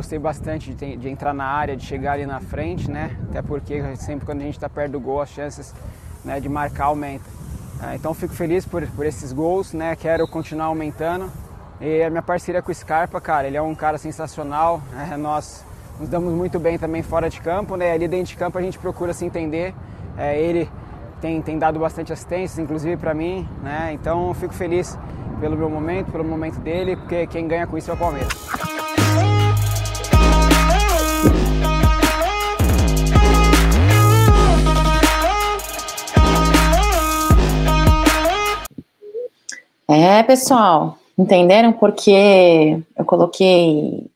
gostei bastante de, de, entrar na área, de chegar ali na frente, né? Até porque sempre quando a gente está perto do gol, as chances né, de marcar aumentam. É, então fico feliz por, por esses gols, né? Quero continuar aumentando. E a minha parceria com o Scarpa, cara, ele é um cara sensacional. É, nós nos damos muito bem também fora de campo, né? Ali dentro de campo a gente procura se entender. É, ele tem, tem dado bastante assistência, inclusive para mim, né? Então fico feliz pelo meu momento, pelo momento dele, porque quem ganha com isso é o Palmeiras. É, pessoal, entenderam porque eu coloquei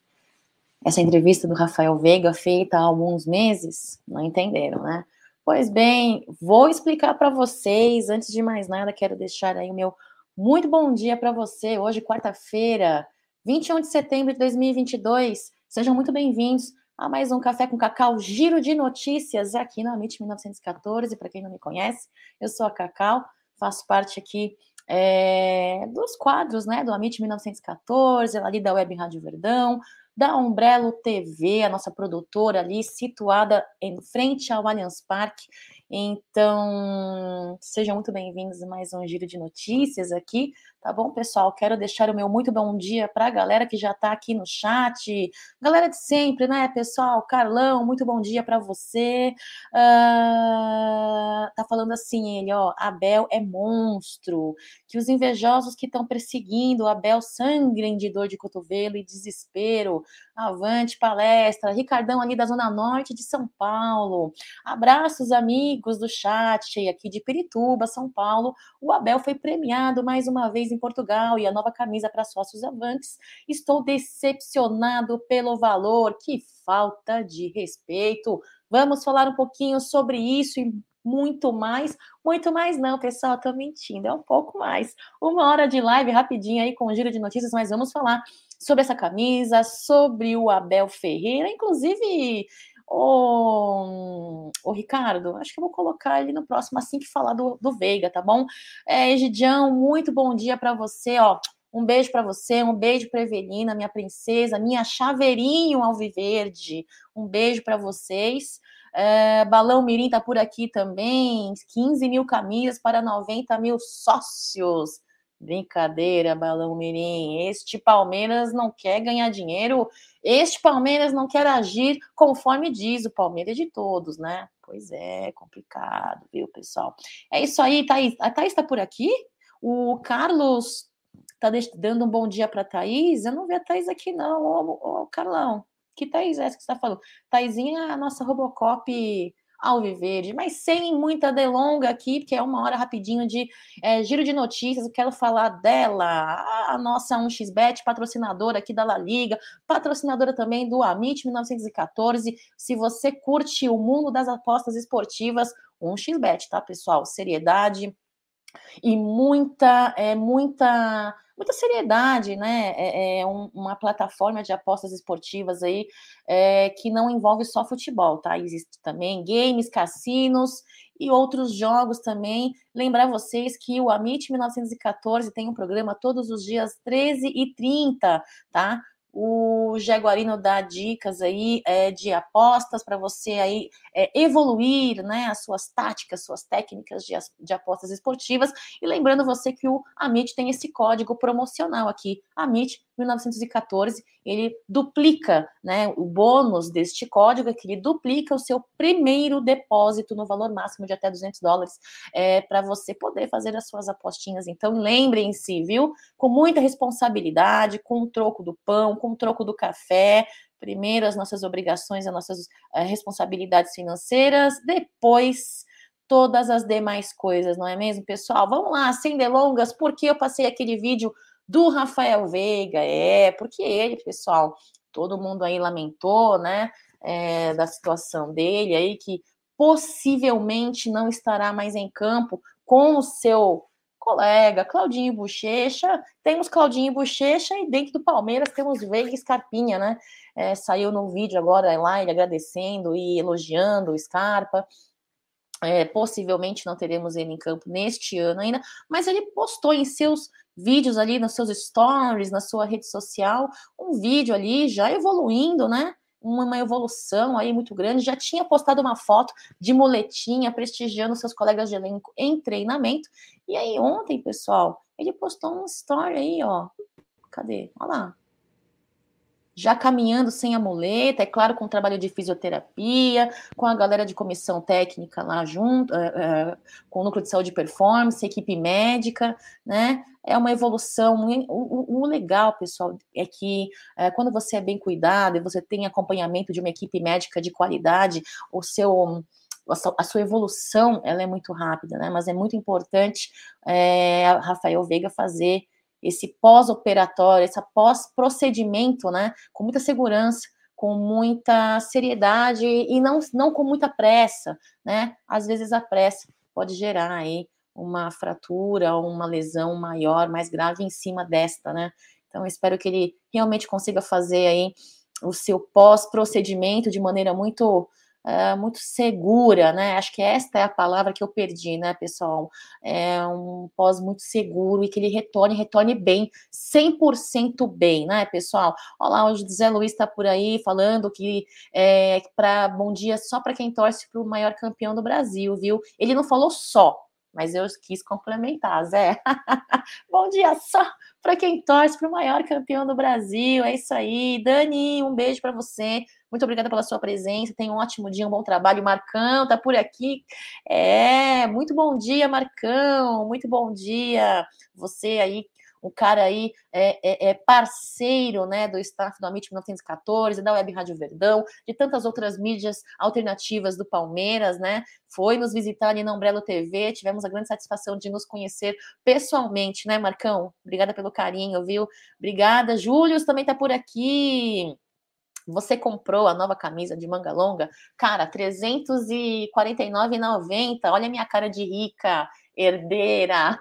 essa entrevista do Rafael Veiga feita há alguns meses? Não entenderam, né? Pois bem, vou explicar para vocês. Antes de mais nada, quero deixar aí o meu muito bom dia para você. Hoje, quarta-feira, 21 de setembro de 2022. Sejam muito bem-vindos a mais um Café com Cacau, giro de notícias aqui na Amit 1914. Para quem não me conhece, eu sou a Cacau, faço parte aqui é, dos quadros né, do Amit 1914, ali da Web Rádio Verdão, da Umbrello TV, a nossa produtora ali, situada em frente ao Allianz Parque. Então, sejam muito bem-vindos a mais um giro de notícias aqui, tá bom, pessoal? Quero deixar o meu muito bom dia para a galera que já está aqui no chat, galera de sempre, né, pessoal? Carlão, muito bom dia para você. Uh, tá falando assim, ele, ó, Abel é monstro, que os invejosos que estão perseguindo Abel sangrem de dor de cotovelo e desespero. Avante palestra, Ricardão ali da Zona Norte de São Paulo. Abraços, amigos do chat, aqui de Pirituba, São Paulo. O Abel foi premiado mais uma vez em Portugal e a nova camisa para sócios avantes. Estou decepcionado pelo valor, que falta de respeito. Vamos falar um pouquinho sobre isso e muito mais. Muito mais não, pessoal, tô mentindo, é um pouco mais. Uma hora de live rapidinho aí com um giro de notícias, mas vamos falar sobre essa camisa, sobre o Abel Ferreira, inclusive o, o Ricardo, acho que eu vou colocar ele no próximo assim que falar do, do Veiga, tá bom? É, Egidião, muito bom dia para você, ó. Um beijo para você, um beijo para Evelina, minha princesa, minha chaveirinho alviverde. Um beijo para vocês. É, Balão Mirim tá por aqui também. 15 mil camisas para 90 mil sócios. Brincadeira, Balão Mirim. Este Palmeiras não quer ganhar dinheiro. Este Palmeiras não quer agir conforme diz o Palmeiras de todos, né? Pois é, complicado, viu, pessoal? É isso aí, Thaís. A Thaís está por aqui? O Carlos tá dando um bom dia para Thaís? Eu não vi a Thaís aqui, não, ô, ô, Carlão. Que Thaís é essa que você está falando? Thaisinha é a nossa Robocop Alviverde, mas sem muita delonga aqui, porque é uma hora rapidinho de é, giro de notícias. Eu quero falar dela, a nossa 1xBet, patrocinadora aqui da La Liga, patrocinadora também do Amit 1914. Se você curte o mundo das apostas esportivas, 1xBet, tá, pessoal? Seriedade e muita, é, muita muita seriedade, né? É, é um, uma plataforma de apostas esportivas aí é, que não envolve só futebol, tá? Existe também games, cassinos e outros jogos também. Lembrar vocês que o Amit 1914 tem um programa todos os dias 13h30, tá? O Jaguarino dá dicas aí é, de apostas para você aí é, evoluir, né, as suas táticas, suas técnicas de, de, apostas esportivas. E lembrando você que o Amit tem esse código promocional aqui, Amit 1914, ele duplica, né, o bônus deste código é que ele duplica o seu primeiro depósito no valor máximo de até 200 dólares, é, para você poder fazer as suas apostinhas. Então, lembrem-se, viu, com muita responsabilidade, com o troco do pão, com o troco do café, primeiro as nossas obrigações, as nossas é, responsabilidades financeiras, depois todas as demais coisas, não é mesmo, pessoal? Vamos lá, sem delongas, porque eu passei aquele vídeo do Rafael Veiga, é, porque ele, pessoal, todo mundo aí lamentou, né, é, da situação dele aí, que possivelmente não estará mais em campo com o seu colega Claudinho Bochecha. Temos Claudinho Bochecha e dentro do Palmeiras temos Veiga Scarpinha, né? É, saiu no vídeo agora lá ele agradecendo e elogiando o Scarpa. É, possivelmente não teremos ele em campo neste ano ainda, mas ele postou em seus vídeos ali, nos seus stories, na sua rede social, um vídeo ali já evoluindo, né? Uma evolução aí muito grande. Já tinha postado uma foto de moletinha, prestigiando seus colegas de elenco em treinamento. E aí, ontem, pessoal, ele postou um story aí, ó. Cadê? Olha lá já caminhando sem a muleta, é claro, com o trabalho de fisioterapia, com a galera de comissão técnica lá junto, é, é, com o núcleo de saúde e performance, equipe médica, né? É uma evolução. O, o, o legal, pessoal, é que é, quando você é bem cuidado e você tem acompanhamento de uma equipe médica de qualidade, o seu a sua evolução ela é muito rápida, né? Mas é muito importante é, Rafael Veiga fazer esse pós-operatório, esse pós-procedimento, né, com muita segurança, com muita seriedade e não, não com muita pressa, né? Às vezes a pressa pode gerar aí uma fratura ou uma lesão maior, mais grave em cima desta, né? Então, espero que ele realmente consiga fazer aí o seu pós-procedimento de maneira muito uh, muito segura, né? Acho que esta é a palavra que eu perdi, né, pessoal? É um pós muito seguro e que ele retorne, retorne bem, 100% bem, né, pessoal? Olá, o José Luiz está por aí falando que é para bom dia só para quem torce para o maior campeão do Brasil, viu? Ele não falou só, mas eu quis complementar, Zé. Bom dia só para quem torce para o maior campeão do Brasil. É isso aí. Dani, um beijo para você. Muito obrigada pela sua presença. Tenha um ótimo dia, um bom trabalho. Marcão tá por aqui. É, muito bom dia, Marcão. Muito bom dia. Você aí um cara aí é, é, é, parceiro né, do staff do Amit 1914, da Web Rádio Verdão, de tantas outras mídias alternativas do Palmeiras, né? Foi nos visitar ali na Umbrello TV, tivemos a grande satisfação de nos conhecer pessoalmente, né, Marcão? Obrigada pelo carinho, viu? Obrigada. Júlio também tá por aqui. Você comprou a nova camisa de manga longa? Cara, R$ 349,90. Olha a minha cara de rica, herdeira.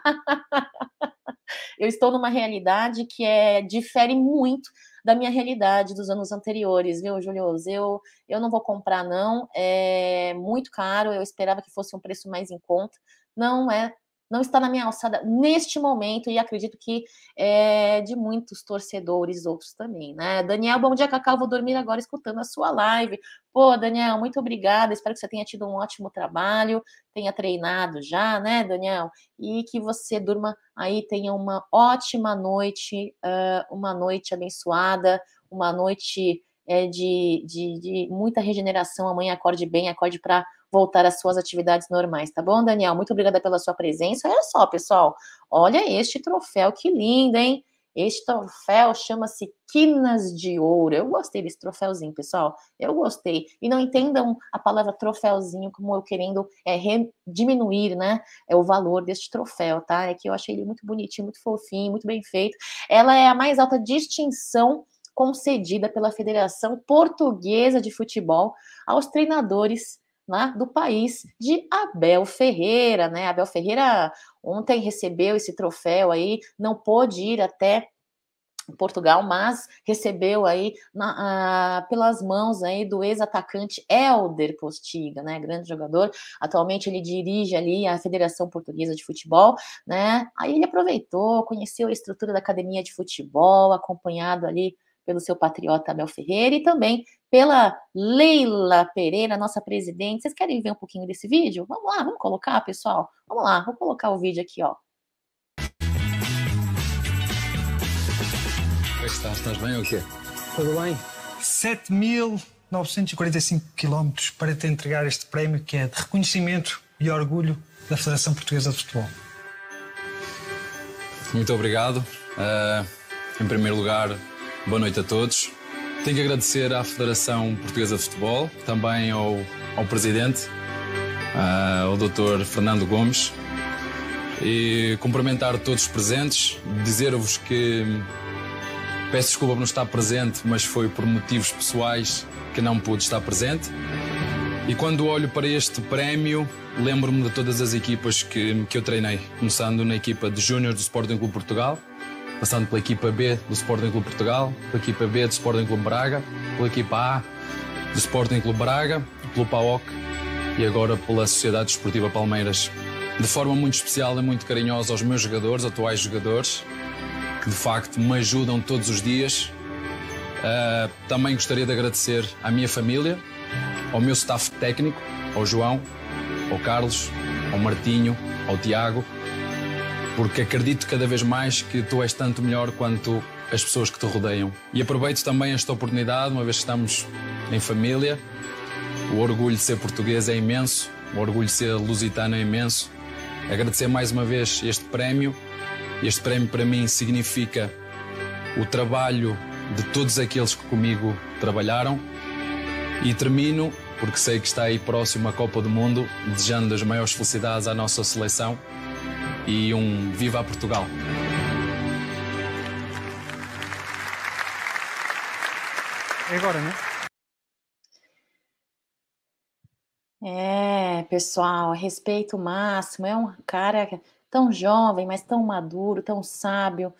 eu estou numa realidade que é difere muito da minha realidade dos anos anteriores, viu, Julioso? Eu, eu não vou comprar, não. É muito caro. Eu esperava que fosse um preço mais em conta. Não é não está na minha alçada neste momento e acredito que é de muitos torcedores outros também, né? Daniel, bom dia, Cacau, vou dormir agora escutando a sua live. Pô, Daniel, muito obrigada, espero que você tenha tido um ótimo trabalho, tenha treinado já, né, Daniel? E que você durma aí, tenha uma ótima noite, uh, uma noite abençoada, uma noite é, de, de, de muita regeneração. Amanhã acorde bem, acorde para voltar às suas atividades normais, tá bom, Daniel? Muito obrigada pela sua presença. Olha só, pessoal, olha este troféu, que lindo, hein? Este troféu chama-se Quinas de Ouro. Eu gostei desse troféuzinho, pessoal. Eu gostei. E não entendam a palavra troféuzinho como eu querendo é, diminuir, né? É o valor deste troféu, tá? É que eu achei ele muito bonitinho, muito fofinho, muito bem feito. Ela é a mais alta distinção concedida pela Federação Portuguesa de Futebol aos treinadores né, do país de Abel Ferreira, né? Abel Ferreira ontem recebeu esse troféu aí, não pôde ir até Portugal, mas recebeu aí na, pelas mãos aí do ex-atacante Elder Postiga, né, grande jogador. Atualmente ele dirige ali a Federação Portuguesa de Futebol, né? Aí ele aproveitou, conheceu a estrutura da academia de futebol, acompanhado ali pelo seu patriota Abel Ferreira e também pela Leila Pereira, nossa presidente. Vocês querem ver um pouquinho desse vídeo? Vamos lá, vamos colocar, pessoal? Vamos lá, vou colocar o vídeo aqui, ó. Como é que estás? Estás bem ou quê? Tudo bem? 7.945 quilómetros para te entregar este prémio que é de reconhecimento e orgulho da Federação Portuguesa de Futebol. Muito obrigado. Uh, em primeiro lugar, Boa noite a todos. Tenho que agradecer à Federação Portuguesa de Futebol, também ao, ao Presidente, uh, ao Dr. Fernando Gomes, e cumprimentar todos os presentes, dizer-vos que peço desculpa por não estar presente, mas foi por motivos pessoais que não pude estar presente. E quando olho para este prémio, lembro-me de todas as equipas que, que eu treinei, começando na equipa de Júnior do Sporting Clube Portugal, passando pela equipa B do Sporting Clube Portugal, pela equipa B do Sporting Clube Braga, pela equipa A do Sporting Clube Braga, pelo PAOK e agora pela Sociedade Desportiva Palmeiras. De forma muito especial e muito carinhosa aos meus jogadores, atuais jogadores, que de facto me ajudam todos os dias. Uh, também gostaria de agradecer à minha família, ao meu staff técnico, ao João, ao Carlos, ao Martinho, ao Tiago, porque acredito cada vez mais que tu és tanto melhor quanto as pessoas que te rodeiam. E aproveito também esta oportunidade, uma vez que estamos em família, o orgulho de ser português é imenso, o orgulho de ser lusitano é imenso. Agradecer mais uma vez este prémio. Este prémio para mim significa o trabalho de todos aqueles que comigo trabalharam. E termino, porque sei que está aí próximo a Copa do Mundo, desejando as maiores felicidades à nossa seleção e um Viva a Portugal! É agora, né? É, pessoal, respeito máximo. É um cara tão jovem, mas tão maduro, tão sábio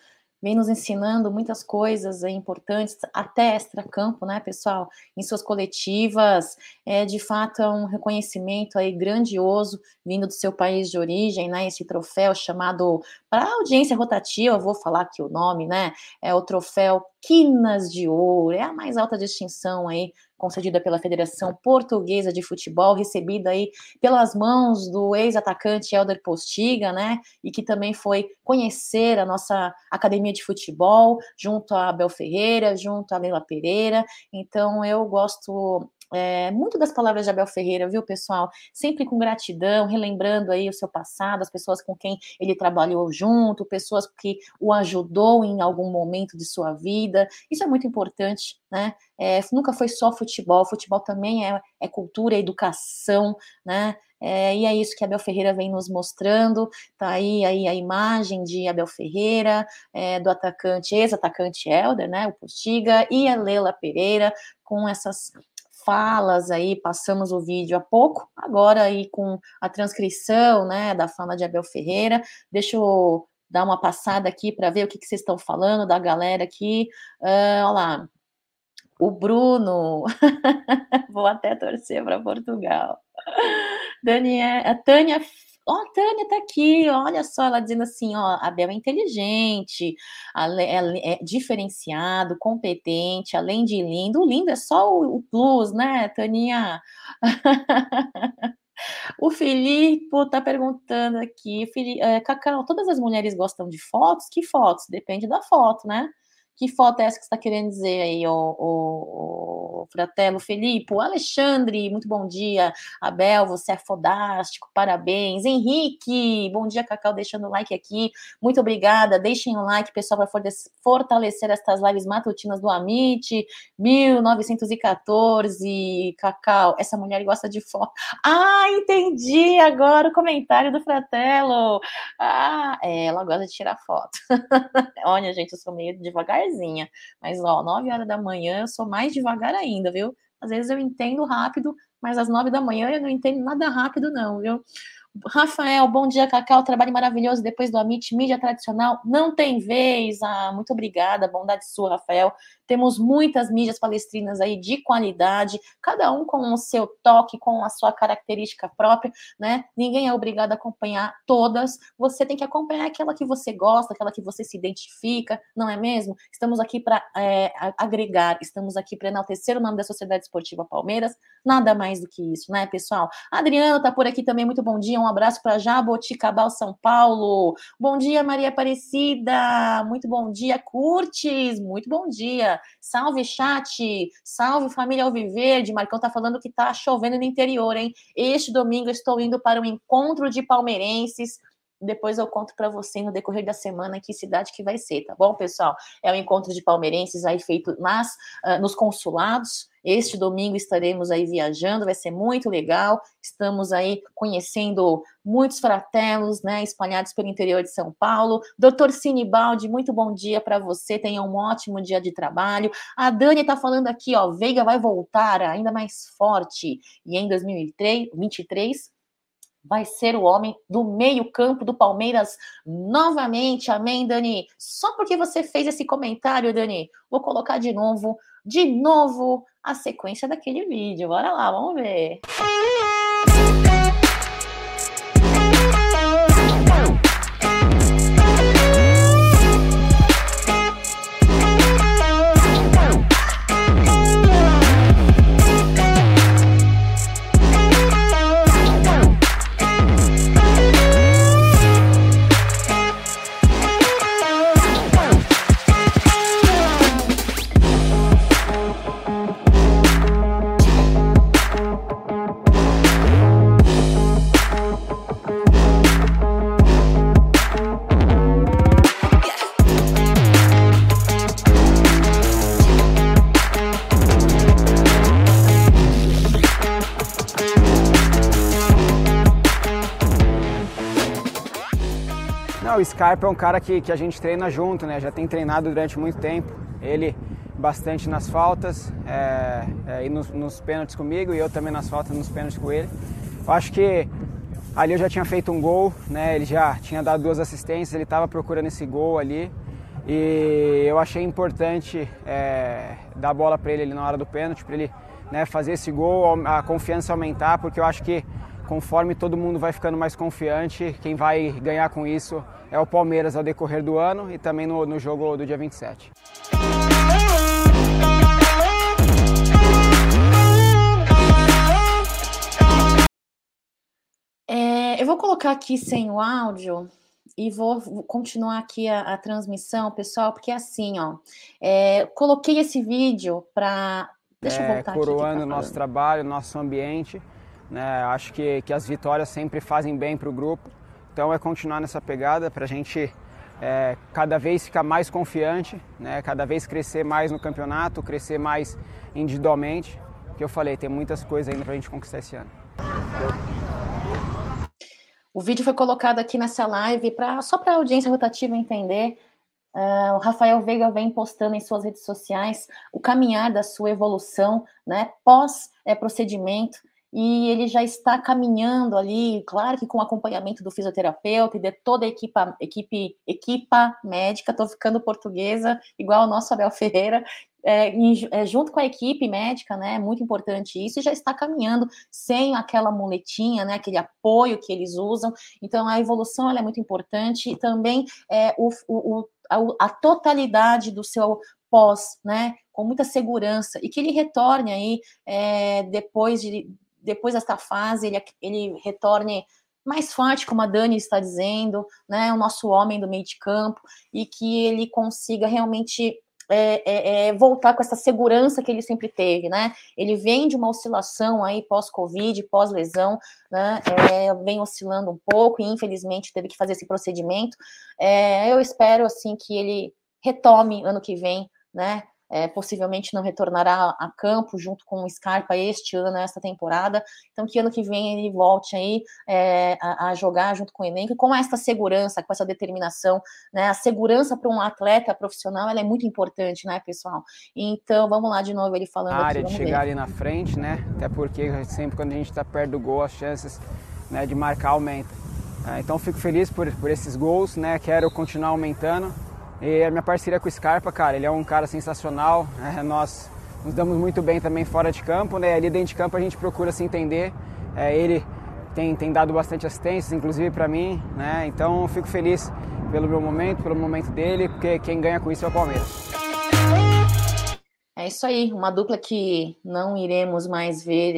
vem nos ensinando muitas coisas importantes, até extra-campo, né, pessoal? Em suas coletivas, é de fato é um reconhecimento aí grandioso vindo do seu país de origem, né? Esse troféu chamado, para audiência rotativa, vou falar aqui o nome, né? É o troféu Quinas de Ouro, é a mais alta distinção aí concedida pela Federação Portuguesa de Futebol, recebida aí pelas mãos do ex-atacante Helder Postiga, né? E que também foi conhecer a nossa academia de futebol, junto a Abel Ferreira, junto a Leila Pereira. Então, eu gosto é, muito das palavras de Abel Ferreira, viu, pessoal? Sempre com gratidão, relembrando aí o seu passado, as pessoas com quem ele trabalhou junto, pessoas que o ajudou em algum momento de sua vida. Isso é muito importante, né? É, nunca foi só futebol, futebol também é, é cultura, é educação, né? É, e é isso que Abel Ferreira vem nos mostrando. Tá aí, aí a imagem de Abel Ferreira, é, do atacante, ex-atacante Helder, né? O Postiga, e a Leila Pereira, com essas falas aí, passamos o vídeo há pouco, agora aí com a transcrição, né, da fala de Abel Ferreira. Deixa eu dar uma passada aqui para ver o que, que, vocês estão falando da galera aqui. Uh, olha lá. O Bruno, vou até torcer para Portugal. Daniel, a Tânia Ó, oh, a Tânia tá aqui, olha só, ela dizendo assim, ó, a Bel é inteligente, é, é diferenciado, competente, além de lindo. O lindo é só o, o plus, né, Taninha? O Filipe tá perguntando aqui, Filipe, é, Cacau, todas as mulheres gostam de fotos? Que fotos? Depende da foto, né? Que foto é essa que você está querendo dizer aí, o, o, o Fratelo Felipe? O Alexandre, muito bom dia. Abel, você é fodástico, parabéns. Henrique, bom dia, Cacau, deixando o like aqui. Muito obrigada. Deixem o like, pessoal, para fortalecer estas lives matutinas do Amit. 1914, Cacau, essa mulher gosta de foto. Ah, entendi agora o comentário do Fratelo. Ah, ela gosta de tirar foto. Olha, gente, eu sou meio devagar devagarzinha. Mas, ó, 9 horas da manhã eu sou mais devagar ainda, viu? Às vezes eu entendo rápido, mas às 9 da manhã eu não entendo nada rápido, não, viu? Rafael, bom dia, Cacau. Trabalho maravilhoso depois do Amit, mídia tradicional. Não tem vez. Ah, muito obrigada, bondade sua, Rafael. Temos muitas mídias palestrinas aí de qualidade, cada um com o seu toque, com a sua característica própria, né? Ninguém é obrigado a acompanhar todas. Você tem que acompanhar aquela que você gosta, aquela que você se identifica, não é mesmo? Estamos aqui para é, agregar, estamos aqui para enaltecer o nome da Sociedade Esportiva Palmeiras. Nada mais do que isso, né, pessoal? Adriano tá por aqui também. Muito bom dia. Um abraço para Jaboticabal, São Paulo. Bom dia, Maria Aparecida. Muito bom dia, Curtis. Muito bom dia. Salve, chat! Salve, família Alviverde! Marcão tá falando que tá chovendo no interior, hein? Este domingo estou indo para um encontro de palmeirenses. Depois eu conto para você no decorrer da semana que cidade que vai ser, tá bom, pessoal? É o um encontro de palmeirenses aí feito nas, uh, nos consulados este domingo estaremos aí viajando, vai ser muito legal. Estamos aí conhecendo muitos fratelos, né, espalhados pelo interior de São Paulo. Doutor Sinibaldi, muito bom dia para você. Tenha um ótimo dia de trabalho. A Dani está falando aqui, ó, Veiga vai voltar ainda mais forte. E em 2023 vai ser o homem do meio-campo do Palmeiras novamente. Amém, Dani? Só porque você fez esse comentário, Dani, vou colocar de novo, de novo a sequência daquele vídeo. Bora lá, vamos ver. Música o Scarpa é um cara que, que a gente treina junto, né? Já tem treinado durante muito tempo. Ele bastante nas faltas é, é, e nos, nos pênaltis comigo e eu também nas faltas nos pênaltis com ele. Eu acho que ali eu já tinha feito um gol, né? Ele já tinha dado duas assistências, ele estava procurando esse gol ali e eu achei importante é, dar bola para ele ali na hora do pênalti, para ele né, fazer esse gol, a confiança aumentar, porque eu acho que conforme todo mundo vai ficando mais confiante, quem vai ganhar com isso é o Palmeiras ao decorrer do ano e também no, no jogo do dia 27. É, eu vou colocar aqui sem o áudio e vou, continuar aqui a, a, transmissão, pessoal, porque é assim, ó, é, coloquei esse vídeo para Deixa eu é, voltar coroando o nosso trabalho, nosso ambiente. Né? Acho que, que as vitórias sempre fazem bem para o grupo. Então é continuar nessa pegada para a gente é, cada vez ficar mais confiante, né? cada vez crescer mais no campeonato, crescer mais individualmente. Que eu falei, tem muitas coisas ainda para a gente conquistar esse ano. O vídeo foi colocado aqui nessa live pra, só para a audiência rotativa entender Uh, o Rafael Veiga vem postando em suas redes sociais o caminhar da sua evolução, né, pós é, procedimento, e ele já está caminhando ali, claro que com acompanhamento do fisioterapeuta e de toda a equipa, equipe, equipa médica, estou ficando portuguesa, igual o nosso Abel Ferreira, é, é, junto com a equipe médica, né? Muito importante isso, e já está caminhando sem aquela muletinha, né? Aquele apoio que eles usam. Então, a evolução é muito importante e também é, o, o, a, a totalidade do seu pós, né? Com muita segurança e que ele retorne aí é, depois de depois desta fase, ele, ele retorne mais forte, como a Dani está dizendo, né, o nosso homem do meio de campo, e que ele consiga realmente é, é, é, voltar com essa segurança que ele sempre teve, né? Ele vem de uma oscilação aí pós-Covid, pós-lesão, né? É, vem oscilando um pouco e infelizmente teve que fazer esse procedimento. É, eu espero assim que ele retome ano que vem, né? É, possivelmente não retornará a campo junto com o Scarpa este ano, esta temporada. Então, que ano que vem ele volte aí é, a, a, jogar junto com o elenco, com essa segurança, com essa determinação, né? A segurança para um atleta profissional ela é muito importante, né, pessoal? Então, vamos lá de novo ele falando. A área aqui, de chegar ver. ali na frente, né? Até porque sempre quando a gente está perto do gol, as chances né, de marcar aumentam. É, então, fico feliz por, por esses gols, né? Quero continuar aumentando. E a minha parceria com o Scarpa, cara, ele é um cara sensacional. Né? Nós nos damos muito bem também fora de campo, né? Ali dentro de campo a gente procura se entender. É, ele tem, tem dado bastante assistências, inclusive para mim, né? Então fico feliz pelo meu momento, pelo momento dele, porque quem ganha com isso é o Palmeiras. É isso aí, uma dupla que não iremos mais ver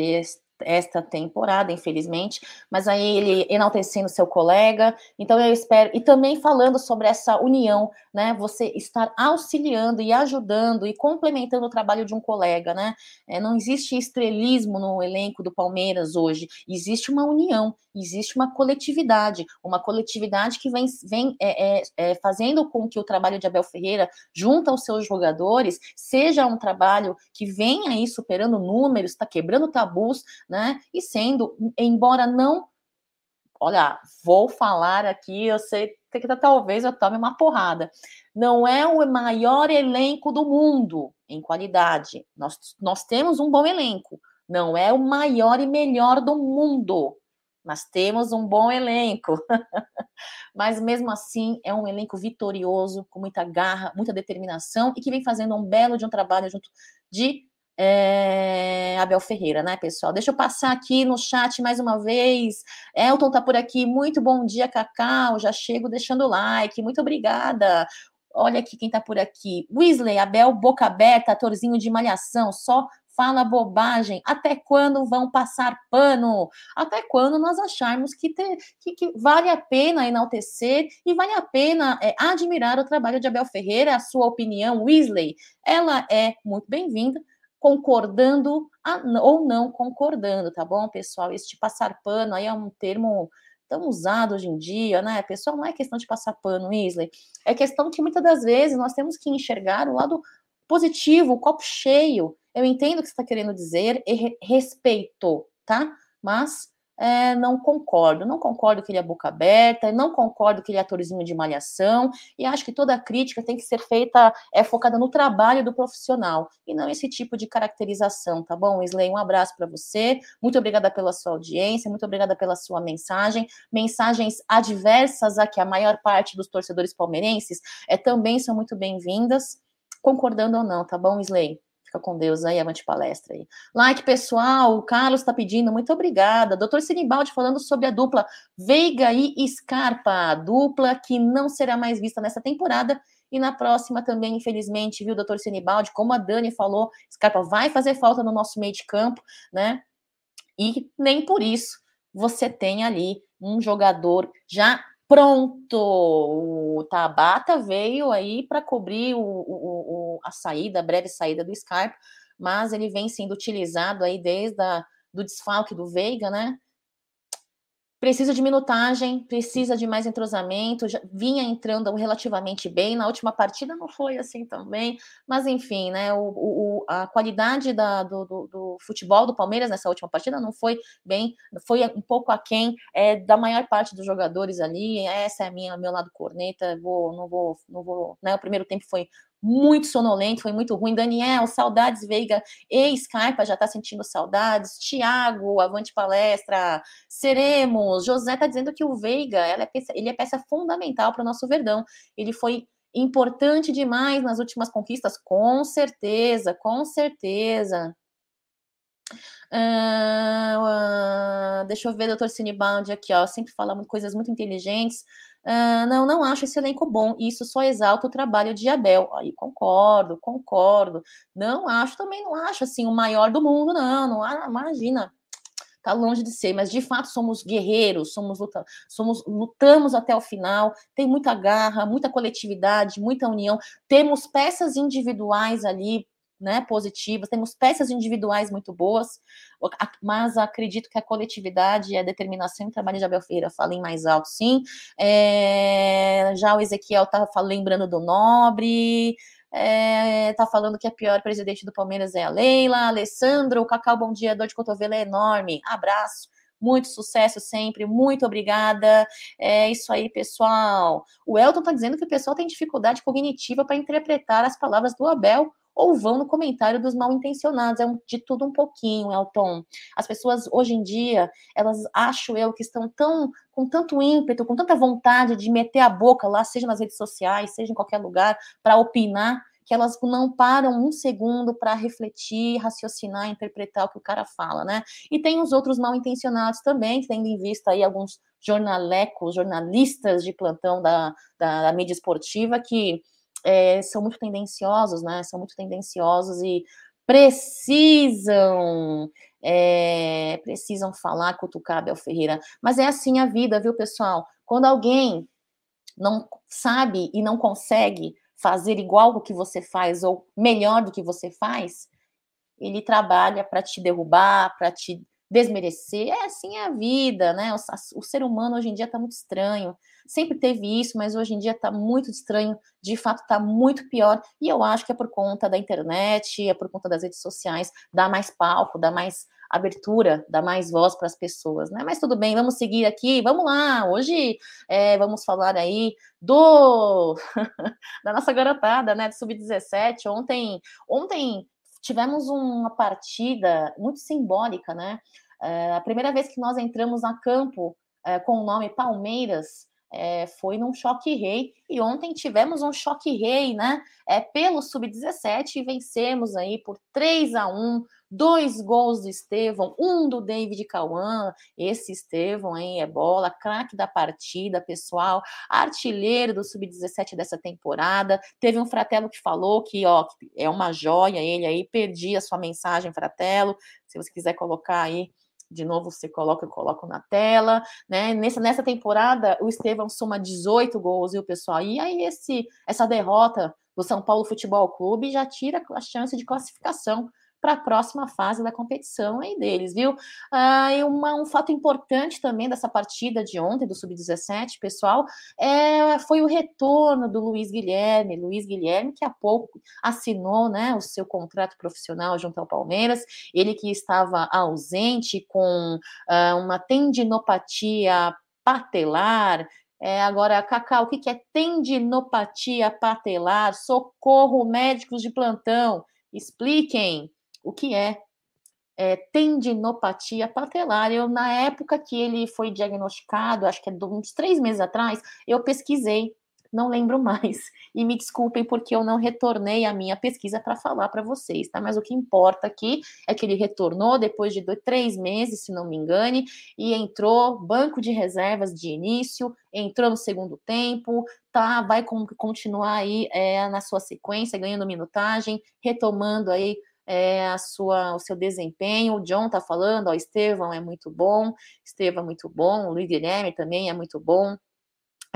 esta temporada, infelizmente, mas aí ele enaltecendo seu colega, então eu espero, e também falando sobre essa união, né, você estar auxiliando e ajudando e complementando o trabalho de um colega, né, é, não existe estrelismo no elenco do Palmeiras hoje, existe uma união, existe uma coletividade, uma coletividade que vem, vem é, é, é, fazendo com que o trabalho de Abel Ferreira, junto aos seus jogadores, seja um trabalho que vem aí superando números, está quebrando tabus, né? E sendo, embora não. Olha, vou falar aqui, eu sei que talvez eu tome uma porrada. Não é o maior elenco do mundo em qualidade. Nós, nós temos um bom elenco. Não é o maior e melhor do mundo mas temos um bom elenco. mas mesmo assim, é um elenco vitorioso, com muita garra, muita determinação e que vem fazendo um belo de um trabalho junto de é, Abel Ferreira, né, pessoal? Deixa eu passar aqui no chat mais uma vez. Elton tá por aqui. Muito bom dia, Cacau. Já chego deixando o like. Muito obrigada. Olha aqui quem tá por aqui. Weasley, Abel, boca aberta, atorzinho de malhação, só fala bobagem. Até quando vão passar pano? Até quando nós acharmos que, ter, que, que vale a pena enaltecer e vale a pena é, admirar o trabalho de Abel Ferreira, a sua opinião, Weasley, ela é muito bem-vinda, concordando ou não concordando, tá bom, pessoal? Este passar pano aí é um termo tão usado hoje em dia, né? Pessoal, não é questão de passar pano, Weasley. É questão que muitas das vezes nós temos que enxergar o lado positivo, o copo cheio. Eu entendo o que você está querendo dizer e respeito, tá? Mas é, não concordo. Não concordo que ele é boca aberta, não concordo que ele é atorzinho de malhação, e acho que toda crítica tem que ser feita, é focada no trabalho do profissional, e não esse tipo de caracterização, tá bom, Isley? Um abraço para você, muito obrigada pela sua audiência, muito obrigada pela sua mensagem. Mensagens adversas a que a maior parte dos torcedores palmeirenses é, também são muito bem-vindas, concordando ou não, tá bom, Isley? Com Deus aí, avante palestra aí. Like, pessoal, o Carlos está pedindo, muito obrigada. Doutor Sinibaldi falando sobre a dupla Veiga e Scarpa, dupla que não será mais vista nessa temporada e na próxima também, infelizmente, viu, doutor Sinibaldi, como a Dani falou, Scarpa vai fazer falta no nosso meio de campo, né? E nem por isso você tem ali um jogador já pronto. O Tabata veio aí para cobrir o, o, o, a saída, a breve saída do Skype, mas ele vem sendo utilizado aí desde a, do desfalque do Veiga, né? Precisa de minutagem, precisa de mais entrosamento. Já vinha entrando relativamente bem. Na última partida não foi assim também, mas enfim, né? O, o a qualidade da, do, do, do, futebol do Palmeiras nessa última partida não foi bem, foi um pouco aquém é, da maior parte dos jogadores ali. Essa é a minha meu lado corneta. Vou, não vou, não vou. Né? O primeiro tempo foi muito sonolento, foi muito ruim. Daniel, saudades, Veiga e Skype, já tá sentindo saudades. Tiago, avante palestra. Seremos. José tá dizendo que o Veiga, é peça, ele é peça fundamental para o nosso Verdão. Ele foi importante demais nas últimas conquistas, com certeza, com certeza. Uh, uh, deixa eu ver, doutor Cinebaldi aqui, ó, sempre fala coisas muito inteligentes. Uh, não, não acho esse elenco bom. Isso só exalta o trabalho de Abel. Aí concordo, concordo. Não acho, também não acho assim o maior do mundo, não. Não imagina. Tá longe de ser, mas de fato somos guerreiros, somos, luta, somos lutamos até o final. Tem muita garra, muita coletividade, muita união. Temos peças individuais ali né, positivas, temos peças individuais muito boas, mas acredito que a coletividade e a determinação e o trabalho de Abel Ferreira falem mais alto, sim. É, já o Ezequiel está lembrando do Nobre, é, tá falando que a pior presidente do Palmeiras é a Leila, Alessandro, o Cacau, bom dia, dor de cotovelo é enorme, abraço. Muito sucesso sempre, muito obrigada. É isso aí, pessoal. O Elton está dizendo que o pessoal tem dificuldade cognitiva para interpretar as palavras do Abel ou vão no comentário dos mal intencionados. É de tudo um pouquinho, Elton. As pessoas hoje em dia, elas acho eu que estão tão com tanto ímpeto, com tanta vontade de meter a boca lá, seja nas redes sociais, seja em qualquer lugar, para opinar, que elas não param um segundo para refletir, raciocinar, interpretar o que o cara fala, né? E tem os outros mal intencionados também, tendo em vista aí alguns jornalecos, jornalistas de plantão da, da, da mídia esportiva que é, são muito tendenciosos, né? São muito tendenciosos e precisam é, precisam falar cutucar Abel Ferreira. Mas é assim a vida, viu, pessoal? Quando alguém não sabe e não consegue fazer igual o que você faz ou melhor do que você faz, ele trabalha para te derrubar, para te desmerecer. É assim a vida, né? O, o ser humano hoje em dia está muito estranho. Sempre teve isso, mas hoje em dia está muito estranho. De fato, está muito pior. E eu acho que é por conta da internet, é por conta das redes sociais, dá mais palco, dá mais abertura, dá mais voz para as pessoas, né? Mas tudo bem, vamos seguir aqui, vamos lá. Hoje é, vamos falar aí do da nossa garotada, né? Do sub-17. Ontem, ontem tivemos uma partida muito simbólica, né? É, a primeira vez que nós entramos a campo é, com o nome Palmeiras é, foi num choque rei e ontem tivemos um choque rei, né? É, pelo sub-17 e vencemos aí por 3 a 1 dois gols do Estevão, um do David Cauã, esse Estevão aí é bola, craque da partida, pessoal, artilheiro do Sub-17 dessa temporada, teve um Fratelo que falou que, ó, é uma joia ele aí, perdi a sua mensagem, Fratelo, se você quiser colocar aí, de novo você coloca, eu coloco na tela, né? Nessa, nessa temporada, o Estevão soma 18 gols, e o pessoal? E aí, esse, essa derrota do São Paulo Futebol Clube já tira a chance de classificação para a próxima fase da competição aí deles, viu? Ah, e uma, um fato importante também dessa partida de ontem, do Sub-17, pessoal, é, foi o retorno do Luiz Guilherme. Luiz Guilherme, que há pouco assinou né, o seu contrato profissional junto ao Palmeiras, ele que estava ausente com ah, uma tendinopatia patelar, é, agora, Cacau, o que é tendinopatia patelar? Socorro, médicos de plantão, expliquem o que é, é tendinopatia patelar. Eu, na época que ele foi diagnosticado, acho que é uns três meses atrás, eu pesquisei não lembro mais. E me desculpem porque eu não retornei a minha pesquisa para falar para vocês, tá? Mas o que importa aqui é que ele retornou depois de dois, três meses, se não me engane, e entrou banco de reservas de início, entrou no segundo tempo, tá? Vai continuar aí é, na sua sequência, ganhando minutagem, retomando aí é, a sua, o seu desempenho. O John tá falando, ó, Estevão é muito bom, Estevão é muito bom, o Luiz Guilherme também é muito bom.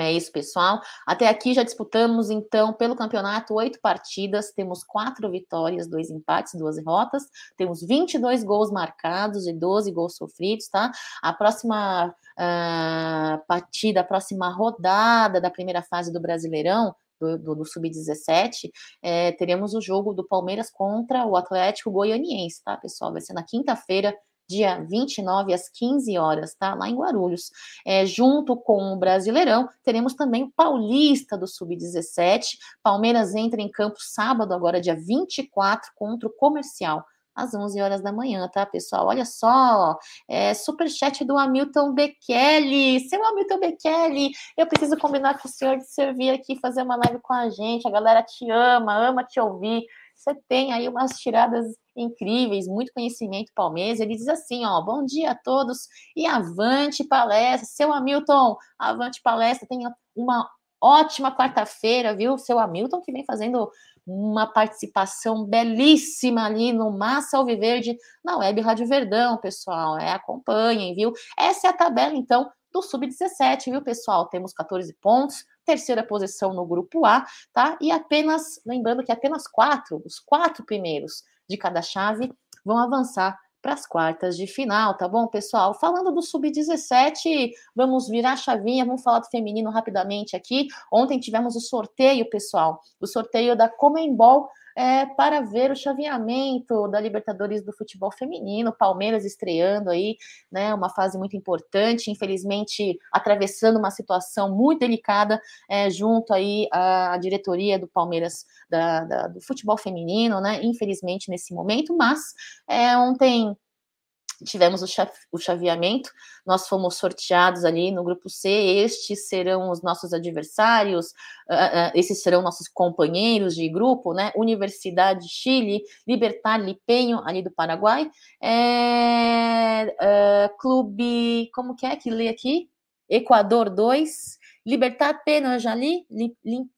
É isso, pessoal. Até aqui já disputamos, então, pelo campeonato, oito partidas. Temos quatro vitórias, dois empates, duas derrotas. Temos 22 gols marcados e 12 gols sofridos, tá? A próxima uh, partida, a próxima rodada da primeira fase do Brasileirão, do, do, do Sub-17, é, teremos o jogo do Palmeiras contra o Atlético Goianiense, tá, pessoal? Vai ser na quinta-feira, dia 29 às 15 horas, tá? Lá em Guarulhos. É, junto com o Brasileirão, teremos também o Paulista do Sub-17. Palmeiras entra em campo sábado, agora dia 24, contra o Comercial às 11 horas da manhã, tá, pessoal? Olha só, é, superchat do Hamilton Bekele. Seu Hamilton Bekele, eu preciso combinar com o senhor de servir aqui, fazer uma live com a gente. A galera te ama, ama te ouvir. Você tem aí umas tiradas incríveis, muito conhecimento palmeiras. Ele diz assim, ó, bom dia a todos e avante palestra. Seu Hamilton, avante palestra, tenha uma ótima quarta-feira, viu? Seu Hamilton que vem fazendo uma participação belíssima ali no Massa Alviverde na Web Rádio Verdão, pessoal. É, acompanhem, viu? Essa é a tabela, então, do Sub-17, viu, pessoal? Temos 14 pontos, terceira posição no grupo A, tá? E apenas, lembrando que apenas quatro, os quatro primeiros de cada chave vão avançar para as quartas de final, tá bom, pessoal? Falando do sub-17, vamos virar a chavinha, vamos falar do feminino rapidamente aqui. Ontem tivemos o sorteio, pessoal, o sorteio da Comembol é, para ver o chaveamento da Libertadores do futebol feminino, Palmeiras estreando aí, né, uma fase muito importante, infelizmente atravessando uma situação muito delicada é, junto aí à diretoria do Palmeiras da, da, do futebol feminino, né, infelizmente nesse momento, mas é, ontem tivemos o, chaveamento, nós fomos sorteados ali no grupo C, estes serão os nossos adversários, uh, uh, esses serão nossos companheiros de grupo, né? Universidade de Chile, Libertar Lipenho, ali do Paraguai, é, uh, Clube, como que é que lê aqui? Equador 2, Libertar Peno Jali,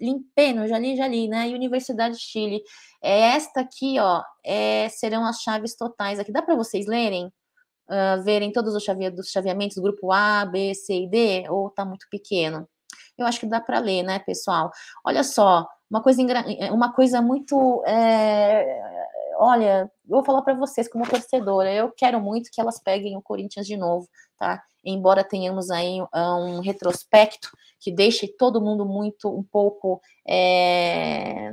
Limpeno Jali Jali, né? E Universidade de Chile. É esta aqui, ó, é, serão as chaves totais aqui. Dá para vocês lerem? Uh, verem todos os chave dos chaveamentos do grupo A, B, C e D, ou tá muito pequeno? Eu acho que dá para ler, né, pessoal? Olha só, uma coisa, uma coisa muito. É, olha, eu vou falar para vocês como torcedora, eu quero muito que elas peguem o Corinthians de novo, tá? Embora tenhamos aí um retrospecto que deixe todo mundo muito um pouco é,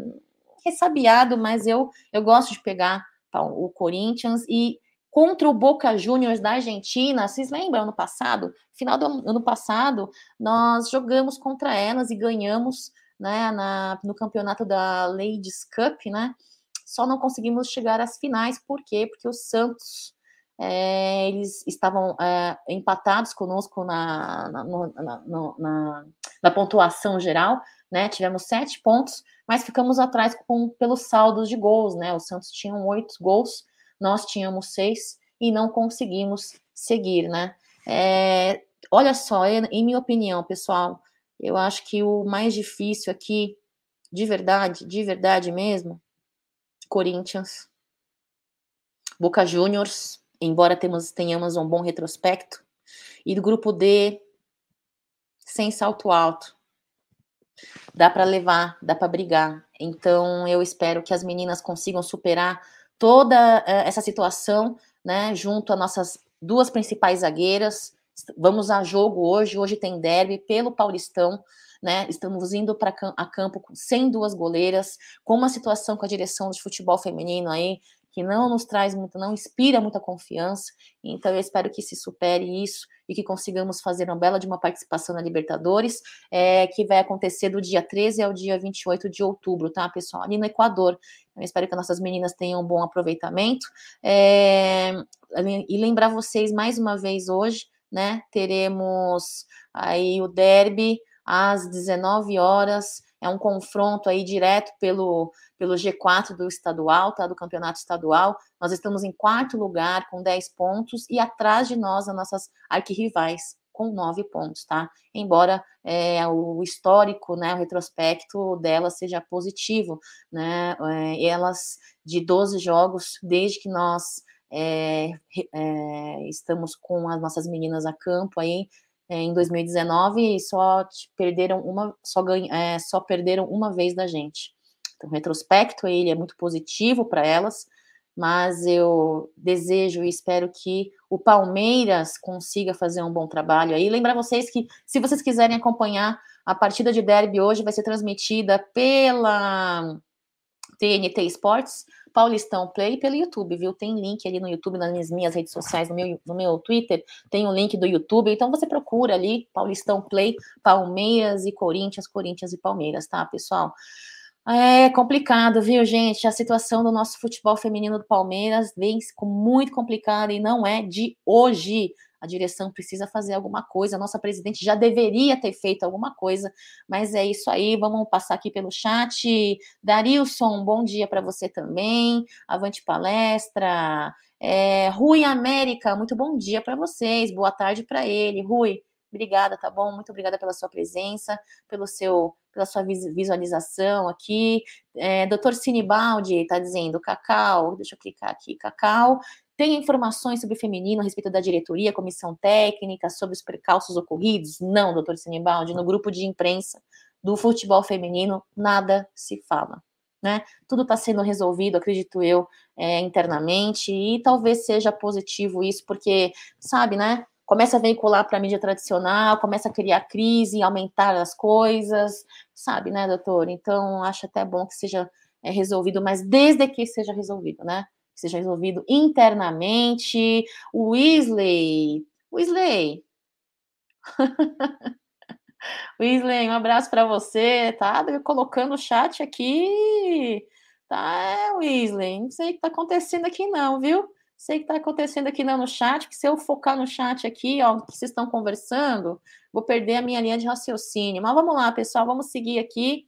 ressabiado, mas eu, eu gosto de pegar tá, o Corinthians e contra o Boca Juniors da Argentina. Vocês lembram ano passado? Final do ano passado, nós jogamos contra elas e ganhamos né, na, no campeonato da Ladies Cup, né? Só não conseguimos chegar às finais, por quê? Porque o Santos é, eles estavam é, empatados conosco na, na, na, na, na pontuação geral, né? Tivemos sete pontos, mas ficamos atrás com, pelos saldos de gols, né? O Santos tinha oito gols nós tínhamos seis e não conseguimos seguir, né? É, olha só, em minha opinião, pessoal, eu acho que o mais difícil aqui, de verdade, de verdade mesmo, Corinthians, Boca Juniors, embora temos, tenhamos um bom retrospecto, e do grupo D, sem salto alto. Dá para levar, dá para brigar. Então eu espero que as meninas consigam superar toda é, essa situação, né, junto às nossas duas principais zagueiras. Vamos a jogo hoje, hoje tem derby pelo Paulistão, né? Estamos indo para a campo sem duas goleiras, com uma situação com a direção de futebol feminino aí que não nos traz muito, não inspira muita confiança. Então eu espero que se supere isso e que consigamos fazer uma bela de uma participação na Libertadores, é, que vai acontecer do dia 13 ao dia 28 de outubro, tá, pessoal? Ali no Equador. Eu espero que nossas meninas tenham um bom aproveitamento. É, e lembrar vocês mais uma vez hoje, né? Teremos aí o derby às 19 horas. É um confronto aí direto pelo, pelo G4 do estadual, tá? Do campeonato estadual. Nós estamos em quarto lugar com 10 pontos e atrás de nós as nossas arquirrivais com 9 pontos, tá? Embora é, o histórico, né, o retrospecto delas seja positivo, né? É, elas de 12 jogos, desde que nós é, é, estamos com as nossas meninas a campo aí, em 2019 só perderam uma só ganha, é, só perderam uma vez da gente. Então, o retrospecto ele é muito positivo para elas, mas eu desejo e espero que o Palmeiras consiga fazer um bom trabalho aí. Lembrar vocês que se vocês quiserem acompanhar a partida de derby hoje vai ser transmitida pela TNT Esportes Paulistão Play pelo YouTube, viu? Tem link ali no YouTube, nas minhas redes sociais, no meu, no meu Twitter, tem o um link do YouTube. Então você procura ali, Paulistão Play, Palmeiras e Corinthians, Corinthians e Palmeiras, tá, pessoal? É complicado, viu, gente? A situação do nosso futebol feminino do Palmeiras vem muito complicada e não é de hoje a direção precisa fazer alguma coisa, a nossa presidente já deveria ter feito alguma coisa, mas é isso aí, vamos passar aqui pelo chat. Darilson, bom dia para você também. Avante palestra. É, Rui América, muito bom dia para vocês, boa tarde para ele. Rui, obrigada, tá bom? Muito obrigada pela sua presença, pelo seu, pela sua visualização aqui. É, Doutor Sinibaldi está dizendo, Cacau, deixa eu clicar aqui, Cacau, tem informações sobre o feminino a respeito da diretoria, comissão técnica, sobre os precalços ocorridos? Não, doutor Sinibaldi. No grupo de imprensa do futebol feminino, nada se fala. Né? Tudo está sendo resolvido, acredito eu, é, internamente, e talvez seja positivo isso, porque, sabe, né? Começa a veicular para a mídia tradicional, começa a criar crise, aumentar as coisas, sabe, né, doutor? Então, acho até bom que seja é, resolvido, mas desde que seja resolvido, né? Que seja resolvido internamente. Weasley, Weasley. Weasley, um abraço para você, tá? Colocando o chat aqui. Tá, é, Weasley, não sei o que tá acontecendo aqui não, viu? Sei o que tá acontecendo aqui não no chat, que se eu focar no chat aqui, ó, que vocês estão conversando, vou perder a minha linha de raciocínio. Mas vamos lá, pessoal, vamos seguir aqui.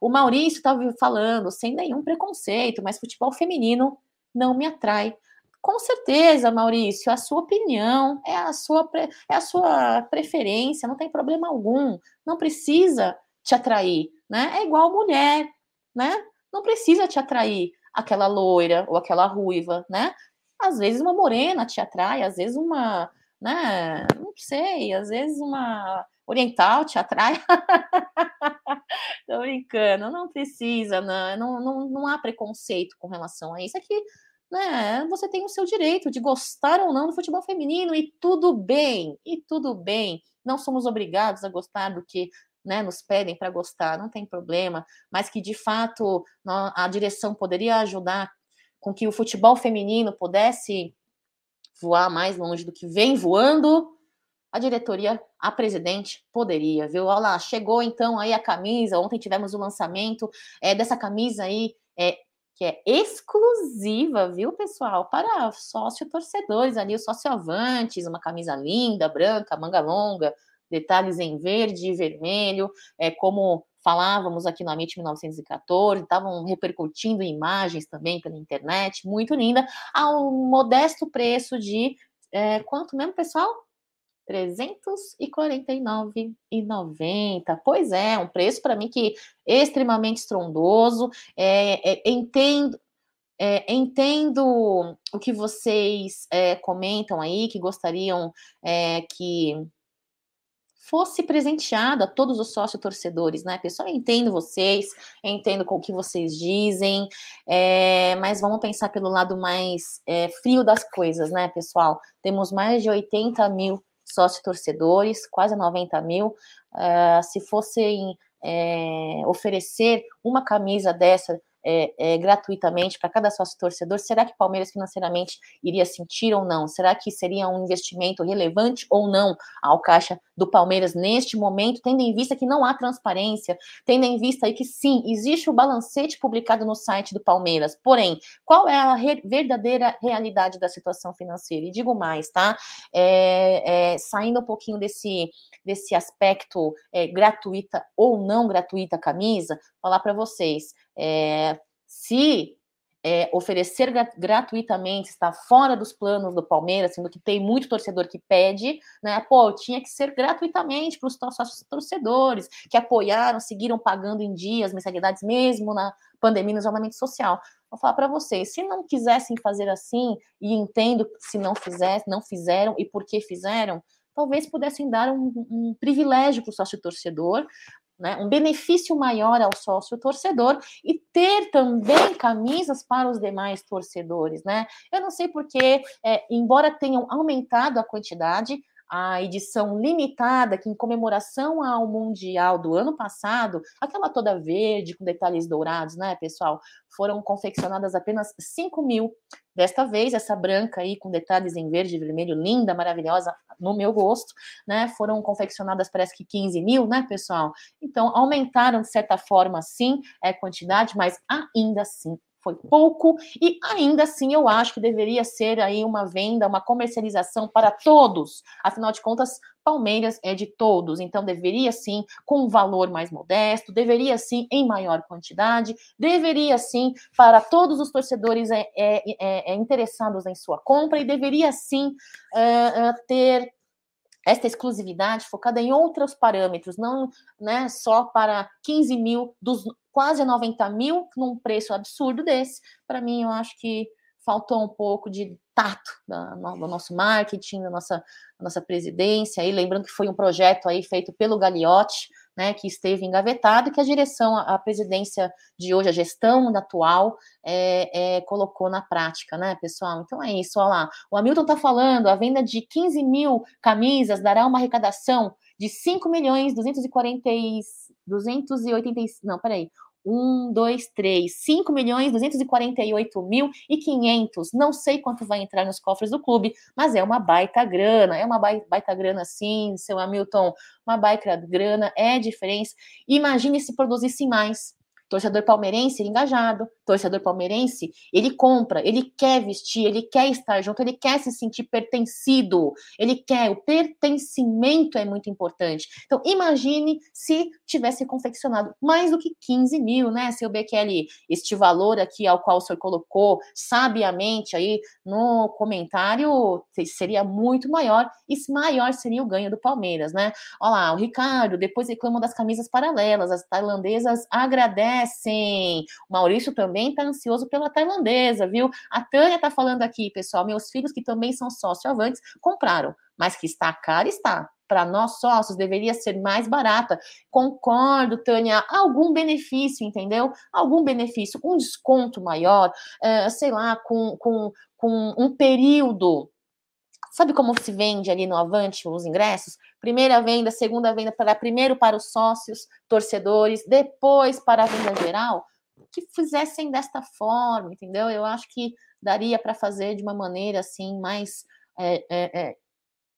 O Maurício estava falando, sem nenhum preconceito, mas futebol feminino não me atrai. Com certeza, Maurício, a sua opinião é a sua, é a sua preferência, não tem problema algum. Não precisa te atrair, né? É igual mulher, né? Não precisa te atrair aquela loira ou aquela ruiva, né? Às vezes uma morena te atrai, às vezes uma, né? Não sei, às vezes uma oriental te atrai. Tô brincando, não precisa, não, não, não, não há preconceito com relação a isso. Aqui, né, você tem o seu direito de gostar ou não do futebol feminino e tudo bem, e tudo bem. Não somos obrigados a gostar do que né, nos pedem para gostar, não tem problema, mas que de fato a direção poderia ajudar com que o futebol feminino pudesse voar mais longe do que vem voando, a diretoria, a presidente poderia, viu? Olha lá, chegou então aí a camisa. Ontem tivemos o lançamento é, dessa camisa aí, é, que é exclusiva, viu, pessoal? Para sócio torcedores ali, os sócio avantes, uma camisa linda, branca, manga longa, detalhes em verde e vermelho, é como falávamos aqui no Amit 1914, estavam repercutindo imagens também pela internet, muito linda, ao modesto preço de é, quanto mesmo, pessoal? 349,90. Pois é, um preço para mim que é extremamente estrondoso. É, é, entendo, é, entendo o que vocês é, comentam aí, que gostariam é, que fosse presenteado a todos os sócios torcedores, né? Pessoal, eu entendo vocês, entendo com o que vocês dizem, é, mas vamos pensar pelo lado mais é, frio das coisas, né, pessoal? Temos mais de 80 mil sócios torcedores, quase 90 mil. Uh, se fossem é, oferecer uma camisa dessa é, é, gratuitamente para cada sócio torcedor, será que Palmeiras financeiramente iria sentir ou não? Será que seria um investimento relevante ou não ao caixa do Palmeiras neste momento, tendo em vista que não há transparência, tendo em vista aí que sim, existe o balancete publicado no site do Palmeiras, porém, qual é a re verdadeira realidade da situação financeira? E digo mais, tá? É, é, saindo um pouquinho desse, desse aspecto é, gratuita ou não gratuita camisa, falar para vocês, é, se é, oferecer gratuitamente está fora dos planos do Palmeiras, sendo que tem muito torcedor que pede, né? Pô, tinha que ser gratuitamente para os nossos torcedores que apoiaram, seguiram pagando em dias, mensalidades, mesmo na pandemia, no isolamento social. Vou falar para vocês, se não quisessem fazer assim, e entendo se não fizer, não fizeram e por que fizeram, talvez pudessem dar um, um privilégio para o sócio torcedor, né, um benefício maior ao sócio torcedor e ter também camisas para os demais torcedores, né? Eu não sei porque, é, embora tenham aumentado a quantidade, a edição limitada, que em comemoração ao Mundial do ano passado, aquela toda verde, com detalhes dourados, né, pessoal? Foram confeccionadas apenas 5 mil. Desta vez, essa branca aí, com detalhes em verde e vermelho, linda, maravilhosa, no meu gosto, né? Foram confeccionadas, parece que 15 mil, né, pessoal? Então, aumentaram, de certa forma, sim, é, quantidade, mas ainda assim foi pouco e ainda assim eu acho que deveria ser aí uma venda, uma comercialização para todos. Afinal de contas, Palmeiras é de todos, então deveria sim com um valor mais modesto, deveria sim em maior quantidade, deveria sim para todos os torcedores é, é, é, é interessados em sua compra e deveria sim uh, uh, ter esta exclusividade focada em outros parâmetros, não né, só para 15 mil dos quase 90 mil num preço absurdo desse. Para mim, eu acho que faltou um pouco de tato da, do nosso marketing, da nossa, da nossa presidência. E lembrando que foi um projeto aí feito pelo Gagliotti, né, que esteve engavetado e que a direção, a, presidência de hoje, a gestão atual, é, é, colocou na prática, né, pessoal? Então é isso, olha lá. O Hamilton está falando, a venda de 15 mil camisas dará uma arrecadação de 5 milhões 240 280, não, peraí, 1, 2, 3, 5 milhões 248 mil e 500. Não sei quanto vai entrar nos cofres do clube, mas é uma baita grana. É uma baita grana, sim, seu Hamilton. Uma baita grana, é diferença. Imagine se produzisse mais. Torcedor palmeirense engajado, torcedor palmeirense, ele compra, ele quer vestir, ele quer estar junto, ele quer se sentir pertencido, ele quer, o pertencimento é muito importante. Então, imagine se tivesse confeccionado mais do que 15 mil, né, seu BQL, este valor aqui ao qual o senhor colocou sabiamente aí no comentário seria muito maior, e maior seria o ganho do Palmeiras, né? Olha lá, o Ricardo, depois reclamam das camisas paralelas, as tailandesas agradecem conhecem. O Maurício também está ansioso pela tailandesa, viu? A Tânia está falando aqui, pessoal, meus filhos que também são sócio avantes compraram, mas que está cara, está. Para nós sócios deveria ser mais barata. Concordo, Tânia. Algum benefício, entendeu? Algum benefício, um desconto maior, uh, sei lá, com, com, com um período Sabe como se vende ali no Avante os ingressos? Primeira venda, segunda venda para primeiro para os sócios, torcedores, depois para a venda geral. Que fizessem desta forma, entendeu? Eu acho que daria para fazer de uma maneira assim mais é, é, é,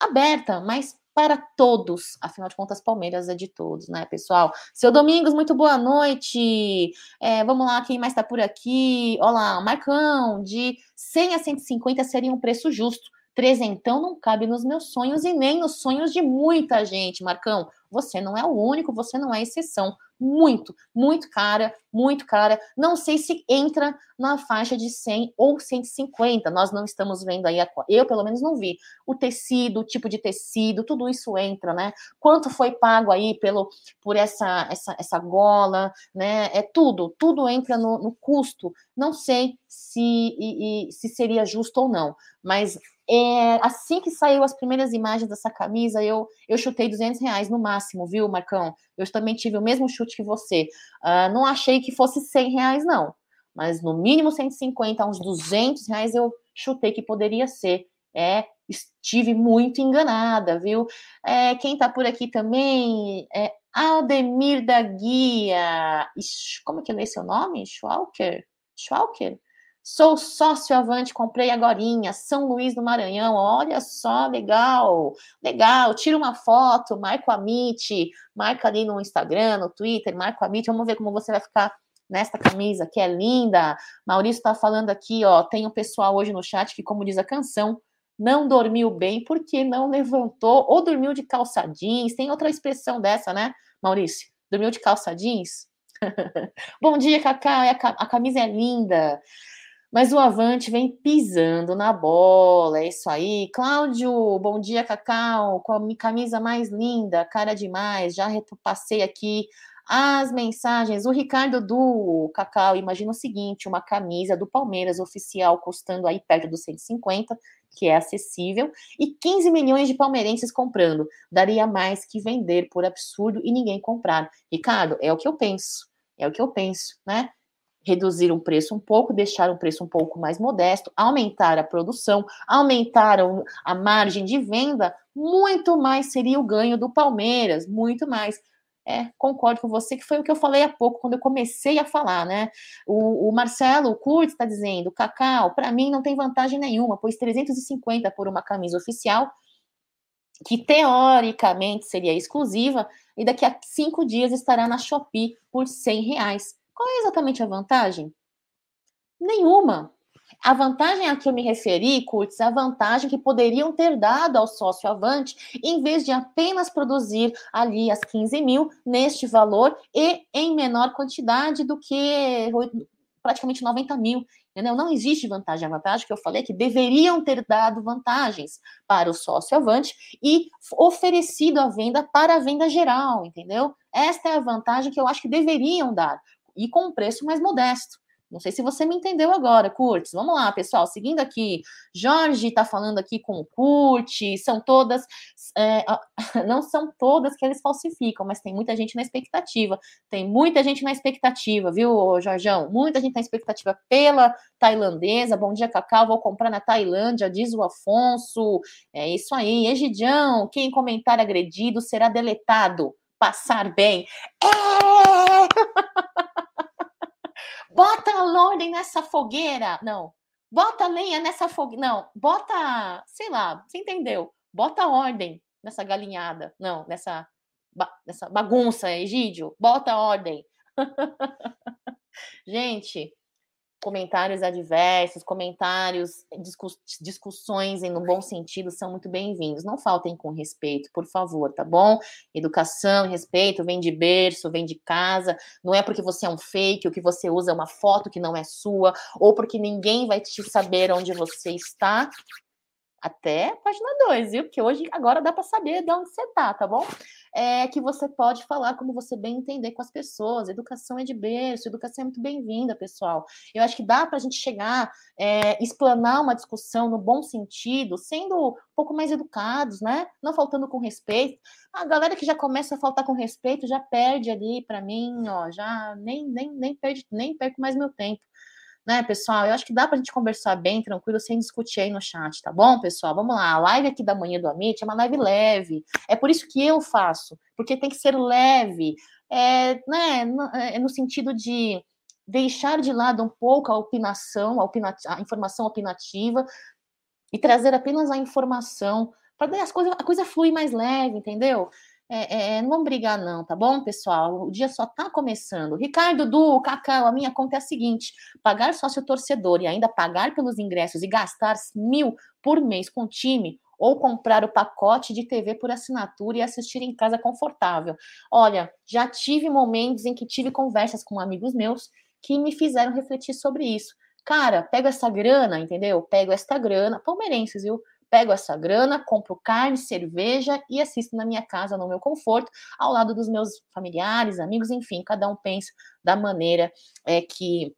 aberta, mais para todos. Afinal de contas, Palmeiras é de todos, né, pessoal? Seu Domingos, muito boa noite. É, vamos lá, quem mais está por aqui? Olá, Marcão, de 100 a 150 seria um preço justo. Trezentão não cabe nos meus sonhos e nem nos sonhos de muita gente, Marcão. Você não é o único, você não é exceção. Muito, muito cara, muito cara. Não sei se entra na faixa de 100 ou 150. Nós não estamos vendo aí, a, eu pelo menos não vi. O tecido, o tipo de tecido, tudo isso entra, né? Quanto foi pago aí pelo, por essa, essa, essa gola, né? É tudo, tudo entra no, no custo. Não sei se, e, e, se seria justo ou não, mas É, assim que saiu as primeiras imagens dessa camisa, eu, eu chutei 200 reais no máximo, viu, Marcão? Eu também tive o mesmo chute que você. Uh, não achei que fosse 100 reais, não. Mas no mínimo 150, uns 200 reais eu chutei que poderia ser. É, estive muito enganada, viu? É, quem tá por aqui também é Aldemir da Guia. Como é que é seu nome? Schwalker? Schwalker? Sou sócio avante, comprei agorinha, São Luís do Maranhão. Olha só, legal, legal. Tira uma foto, marca o Amit, marca ali no Instagram, no Twitter, marca o Amit. Vamos ver como você vai ficar nesta camisa, que é linda. Maurício está falando aqui, ó. Tem um pessoal hoje no chat que, como diz a canção, não dormiu bem porque não levantou ou dormiu de calça jeans. Tem outra expressão dessa, né, Maurício? Dormiu de calça jeans? Bom dia, Cacá. A camisa é linda. Mas o Avante vem pisando na bola, é isso aí. Cláudio, bom dia, Cacau, com a camisa mais linda, cara demais. Já repassei aqui as mensagens. O Ricardo do Cacau, imagina o seguinte: uma camisa do Palmeiras oficial custando aí perto dos 150, que é acessível, e 15 milhões de palmeirenses comprando. Daria mais que vender por absurdo e ninguém comprar. Ricardo, é o que eu penso. É o que eu penso, né? Reduzir o preço um pouco, deixar o preço um pouco mais modesto, aumentar a produção, aumentar a margem de venda, muito mais seria o ganho do Palmeiras, muito mais. É, concordo com você, que foi o que eu falei há pouco, quando eu comecei a falar, né? O, o Marcelo Curtis está dizendo: Cacau, para mim não tem vantagem nenhuma, pois 350 por uma camisa oficial, que teoricamente seria exclusiva, e daqui a cinco dias estará na Shopee por 100 reais. Qual é exatamente a vantagem? Nenhuma. A vantagem a que eu me referi, Curtis, a vantagem que poderiam ter dado ao sócio avante, em vez de apenas produzir ali as 15 mil neste valor e em menor quantidade do que praticamente 90 mil. Entendeu? Não existe vantagem. A vantagem que eu falei é que deveriam ter dado vantagens para o sócio avante e oferecido a venda para a venda geral, entendeu? Esta é a vantagem que eu acho que deveriam dar e com um preço mais modesto. Não sei se você me entendeu agora, Curtis. Vamos lá, pessoal. Seguindo aqui, Jorge está falando aqui com o Curtis. São todas, é, não são todas que eles falsificam, mas tem muita gente na expectativa. Tem muita gente na expectativa, viu, Jorjão? Muita gente na expectativa pela tailandesa. Bom dia, Cacau. Vou comprar na Tailândia, diz o Afonso. É isso aí. Egidião, quem comentar agredido será deletado. Passar bem. É! Bota a ordem nessa fogueira. Não. Bota lenha nessa fogueira. Não. Bota, sei lá, você entendeu? Bota ordem nessa galinhada. Não, nessa, ba nessa bagunça, Egídio. Bota ordem. Gente, comentários adversos, comentários, discuss, discussões em um bom sentido são muito bem-vindos. Não faltem com respeito, por favor, tá bom? Educação, respeito, vem de berço, vem de casa. Não é porque você é um fake, ou que você usa uma foto que não é sua, ou porque ninguém vai te saber onde você está, até a página 2, viu? Porque hoje, agora dá para saber de onde você tá, tá bom? É que você pode falar como você bem entender com as pessoas. Educação é de berço, educação é muito bem-vinda, pessoal. Eu acho que dá para a gente chegar, é, explanar uma discussão no bom sentido, sendo um pouco mais educados, né? Não faltando com respeito. A galera que já começa a faltar com respeito já perde ali, para mim, ó, já nem, nem, nem, perde, nem perco mais meu tempo né, pessoal? Eu acho que dá para a gente conversar bem, tranquilo, sem discutir aí no chat, tá bom, pessoal? Vamos lá, a live aqui da manhã do Amit é uma live leve. É por isso que eu faço, porque tem que ser leve, é, né, no, é no sentido de deixar de lado um pouco a opinação, a, opina, a informação opinativa e trazer apenas a informação para as coisas, a coisa flui mais leve, entendeu? É, é, não vamos brigar, não, tá bom, pessoal? O dia só tá começando. Ricardo, Du, Cacau, a minha conta é a seguinte: pagar sócio torcedor e ainda pagar pelos ingressos e gastar mil por mês com o time, ou comprar o pacote de TV por assinatura e assistir em casa confortável. Olha, já tive momentos em que tive conversas com amigos meus que me fizeram refletir sobre isso. Cara, pega essa grana, entendeu? Pego esta grana, palmeirenses, viu? Pego essa grana, compro carne, cerveja e assisto na minha casa, no meu conforto, ao lado dos meus familiares, amigos, enfim, cada um pensa da maneira é, que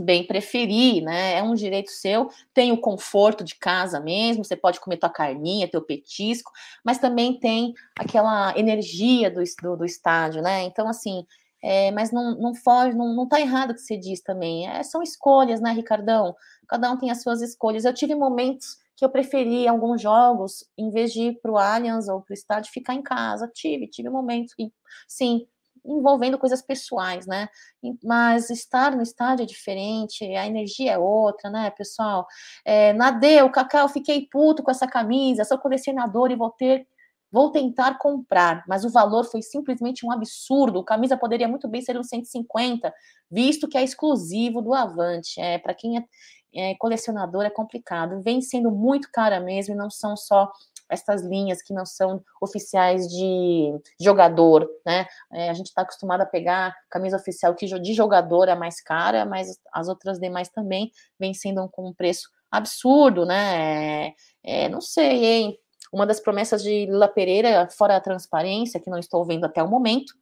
bem preferir, né? É um direito seu, tem o conforto de casa mesmo, você pode comer tua carninha, teu petisco, mas também tem aquela energia do, do, do estádio, né? Então, assim, é, mas não, não foge, não, não tá errado o que você diz também. É, são escolhas, né, Ricardão? Cada um tem as suas escolhas. Eu tive momentos que eu preferi alguns jogos, em vez de ir para o Allianz ou para o estádio, ficar em casa. Tive, tive momentos que, sim, envolvendo coisas pessoais, né? Mas estar no estádio é diferente, a energia é outra, né, pessoal? É, Nadeu, Cacau, fiquei puto com essa camisa, sou colecionador e vou ter. Vou tentar comprar, mas o valor foi simplesmente um absurdo. A camisa poderia muito bem ser um 150, visto que é exclusivo do Avante. É, para quem é, é colecionador é complicado. Vem sendo muito cara mesmo e não são só essas linhas que não são oficiais de jogador, né? É, a gente está acostumado a pegar camisa oficial que de jogador é mais cara, mas as outras demais também vem sendo com um preço absurdo, né? É, é, não sei, hein? Uma das promessas de Lila Pereira, fora a transparência, que não estou vendo até o momento,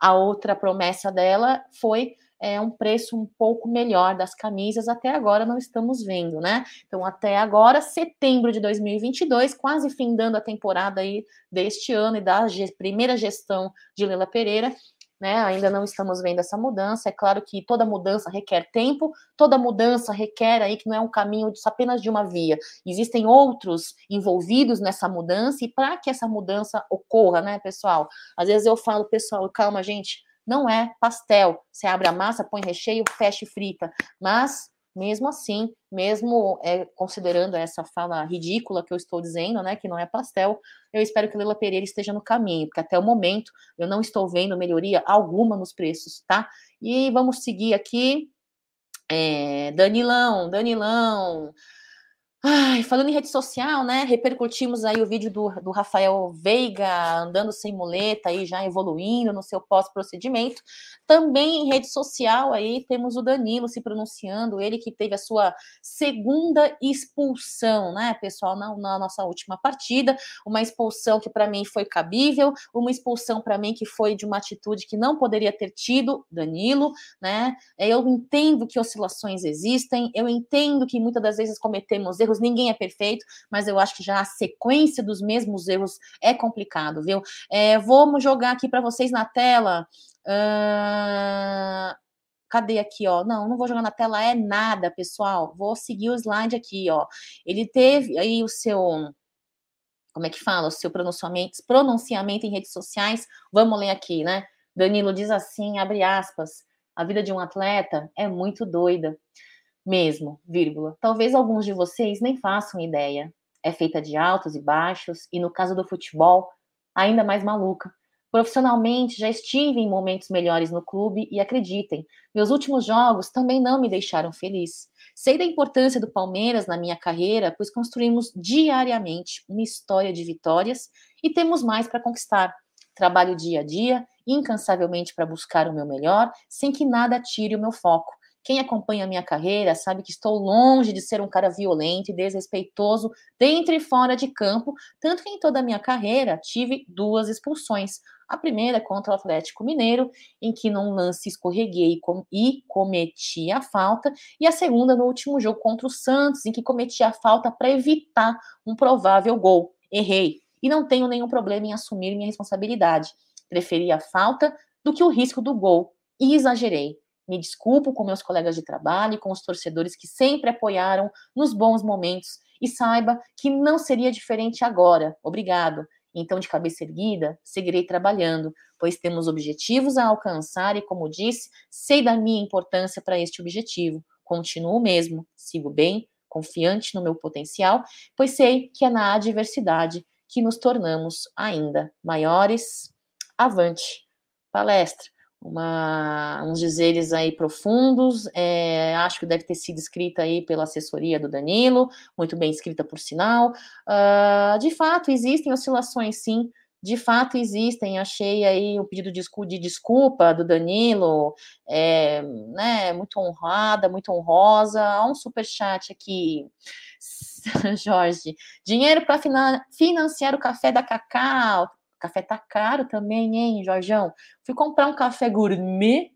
a outra promessa dela foi é, um preço um pouco melhor das camisas, até agora não estamos vendo, né? Então, até agora, setembro de 2022, quase findando a temporada aí deste ano e da primeira gestão de Lela Pereira, né? Ainda não estamos vendo essa mudança. É claro que toda mudança requer tempo, toda mudança requer aí que não é um caminho apenas de uma via. Existem outros envolvidos nessa mudança, e para que essa mudança ocorra, né, pessoal? Às vezes eu falo, pessoal, calma, gente não é pastel. Você abre a massa, põe recheio, fecha e frita. Mas, mesmo assim, mesmo é, considerando essa fala ridícula que eu estou dizendo, né, que não é pastel, eu espero que Lila Pereira esteja no caminho, porque até o momento eu não estou vendo melhoria alguma nos preços, tá? E vamos seguir aqui. É, Danilão, Danilão. Ai, falando em rede social, né? Repercutimos aí o vídeo do, do Rafael Veiga andando sem muleta aí já evoluindo no seu pós-procedimento. Também em rede social aí temos o Danilo se pronunciando, ele que teve a sua segunda expulsão, né, pessoal, na, na nossa última partida, uma expulsão que para mim foi cabível, uma expulsão para mim que foi de uma atitude que não poderia ter tido, Danilo, né? Eu entendo que oscilações existem, eu entendo que muitas das vezes cometemos erros erros, ninguém é perfeito, mas eu acho que já a sequência dos mesmos erros é complicado, viu? É, vamos jogar aqui para vocês na tela. Uh, cadê aqui, ó? Não, não vou jogar na tela, é nada, pessoal. Vou seguir o slide aqui, ó. Ele teve aí o seu. Como é que fala? O seu pronunciamento, pronunciamento em redes sociais. Vamos ler aqui, né? Danilo diz assim, abre aspas. A vida de um atleta é muito doida mesmo, vírgula. Talvez alguns de vocês nem façam ideia. É feita de altos e baixos, e no caso do futebol, ainda mais maluca. Profissionalmente, já estive em momentos melhores no clube e acreditem, meus últimos jogos também não me deixaram feliz. Sei da importância do Palmeiras na minha carreira, pois construímos diariamente uma história de vitórias e temos mais para conquistar. Trabalho dia a dia, incansavelmente para buscar o meu melhor, sem que nada tire o meu foco. Quem acompanha a minha carreira sabe que estou longe de ser um cara violento e desrespeitoso dentro e fora de campo, tanto que em toda a minha carreira tive duas expulsões. A primeira contra o Atlético Mineiro, em que num lance escorreguei e cometi a falta, e a segunda no último jogo contra o Santos, em que cometi a falta para evitar um provável gol. Errei e não tenho nenhum problema em assumir minha responsabilidade. Preferi a falta do que o risco do gol e exagerei. Me desculpo com meus colegas de trabalho e com os torcedores que sempre apoiaram nos bons momentos e saiba que não seria diferente agora. Obrigado. Então, de cabeça erguida, seguirei trabalhando, pois temos objetivos a alcançar e, como disse, sei da minha importância para este objetivo. Continuo mesmo, sigo bem, confiante no meu potencial, pois sei que é na adversidade que nos tornamos ainda maiores. Avante! Palestra uma, uns dizeres aí profundos, é, acho que deve ter sido escrita aí pela assessoria do Danilo, muito bem escrita por sinal. Uh, de fato, existem oscilações, sim, de fato existem. Achei aí o pedido de, de desculpa do Danilo, é, né, muito honrada, muito honrosa. Há um super chat aqui, Jorge. Dinheiro para financiar o café da Cacau. Café tá caro também, hein, Jorjão? Fui comprar um café gourmet,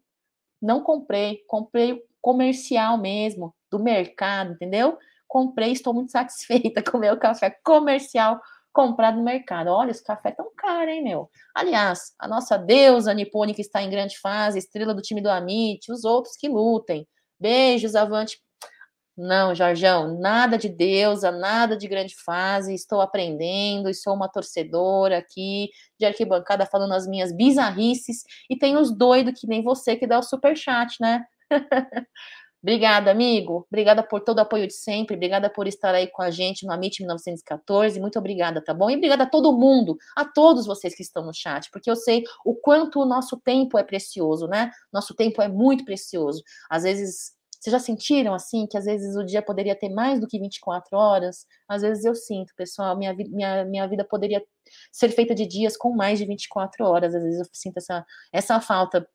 não comprei, comprei comercial mesmo, do mercado, entendeu? Comprei, estou muito satisfeita com o meu café comercial comprado no mercado. Olha, esse café é tão caro, hein, meu? Aliás, a nossa deusa que está em grande fase, estrela do time do Amit, os outros que lutem. Beijos, avante. Não, Jorjão, nada de deusa, nada de grande fase, estou aprendendo e sou uma torcedora aqui de arquibancada falando as minhas bizarrices e tem os doidos que nem você que dá o super chat, né? Obrigada, amigo. Obrigada por todo o apoio de sempre. Obrigada por estar aí com a gente no Amit 1914. Muito obrigada, tá bom? E obrigada a todo mundo, a todos vocês que estão no chat, porque eu sei o quanto o nosso tempo é precioso, né? Nosso tempo é muito precioso. Às vezes, vocês já sentiram assim que às vezes o dia poderia ter mais do que 24 horas? Às vezes eu sinto, pessoal, minha, minha, minha vida poderia ser feita de dias com mais de 24 horas. Às vezes eu sinto essa, essa falta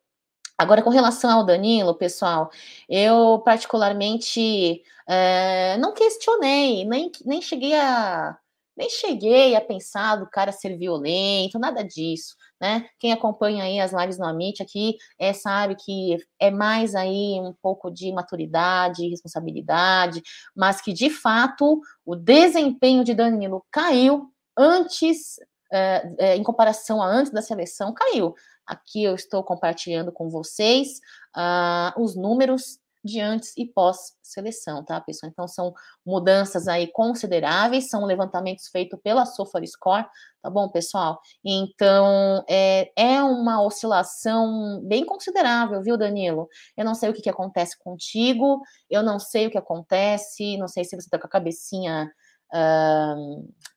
Agora, com relação ao Danilo, pessoal, eu particularmente é, não questionei, nem, nem cheguei a nem cheguei a pensar do cara ser violento, nada disso, né? Quem acompanha aí as lives no Amit aqui é, sabe que é mais aí um pouco de maturidade, responsabilidade, mas que de fato o desempenho de Danilo caiu antes, é, é, em comparação a antes da seleção, caiu. Aqui eu estou compartilhando com vocês uh, os números de antes e pós-seleção, tá, pessoal? Então, são mudanças aí consideráveis, são levantamentos feitos pela SofaScore, tá bom, pessoal? Então, é, é uma oscilação bem considerável, viu, Danilo? Eu não sei o que, que acontece contigo, eu não sei o que acontece, não sei se você tá com a cabecinha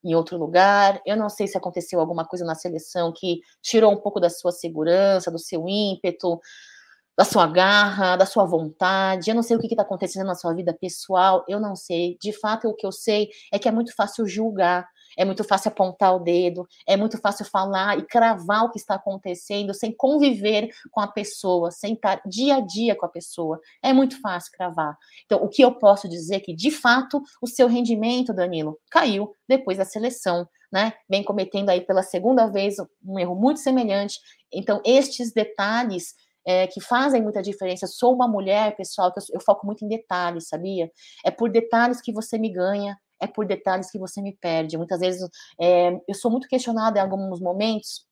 em outro lugar. Eu não sei se aconteceu alguma coisa na seleção que tirou um pouco da sua segurança, do seu ímpeto, da sua garra, da sua vontade. Eu não sei o que está acontecendo na sua vida pessoal. Eu não sei. De fato, o que eu sei é que é muito fácil julgar é muito fácil apontar o dedo, é muito fácil falar e cravar o que está acontecendo sem conviver com a pessoa, sem estar dia a dia com a pessoa. É muito fácil cravar. Então, o que eu posso dizer é que, de fato, o seu rendimento, Danilo, caiu depois da seleção, né? Vem cometendo aí pela segunda vez um erro muito semelhante. Então, estes detalhes é, que fazem muita diferença. Sou uma mulher, pessoal, que eu, eu, foco muito em detalhes, sabia? É por detalhes que você me ganha, é por detalhes que você me perde. Muitas vezes é, eu sou muito questionada em alguns momentos,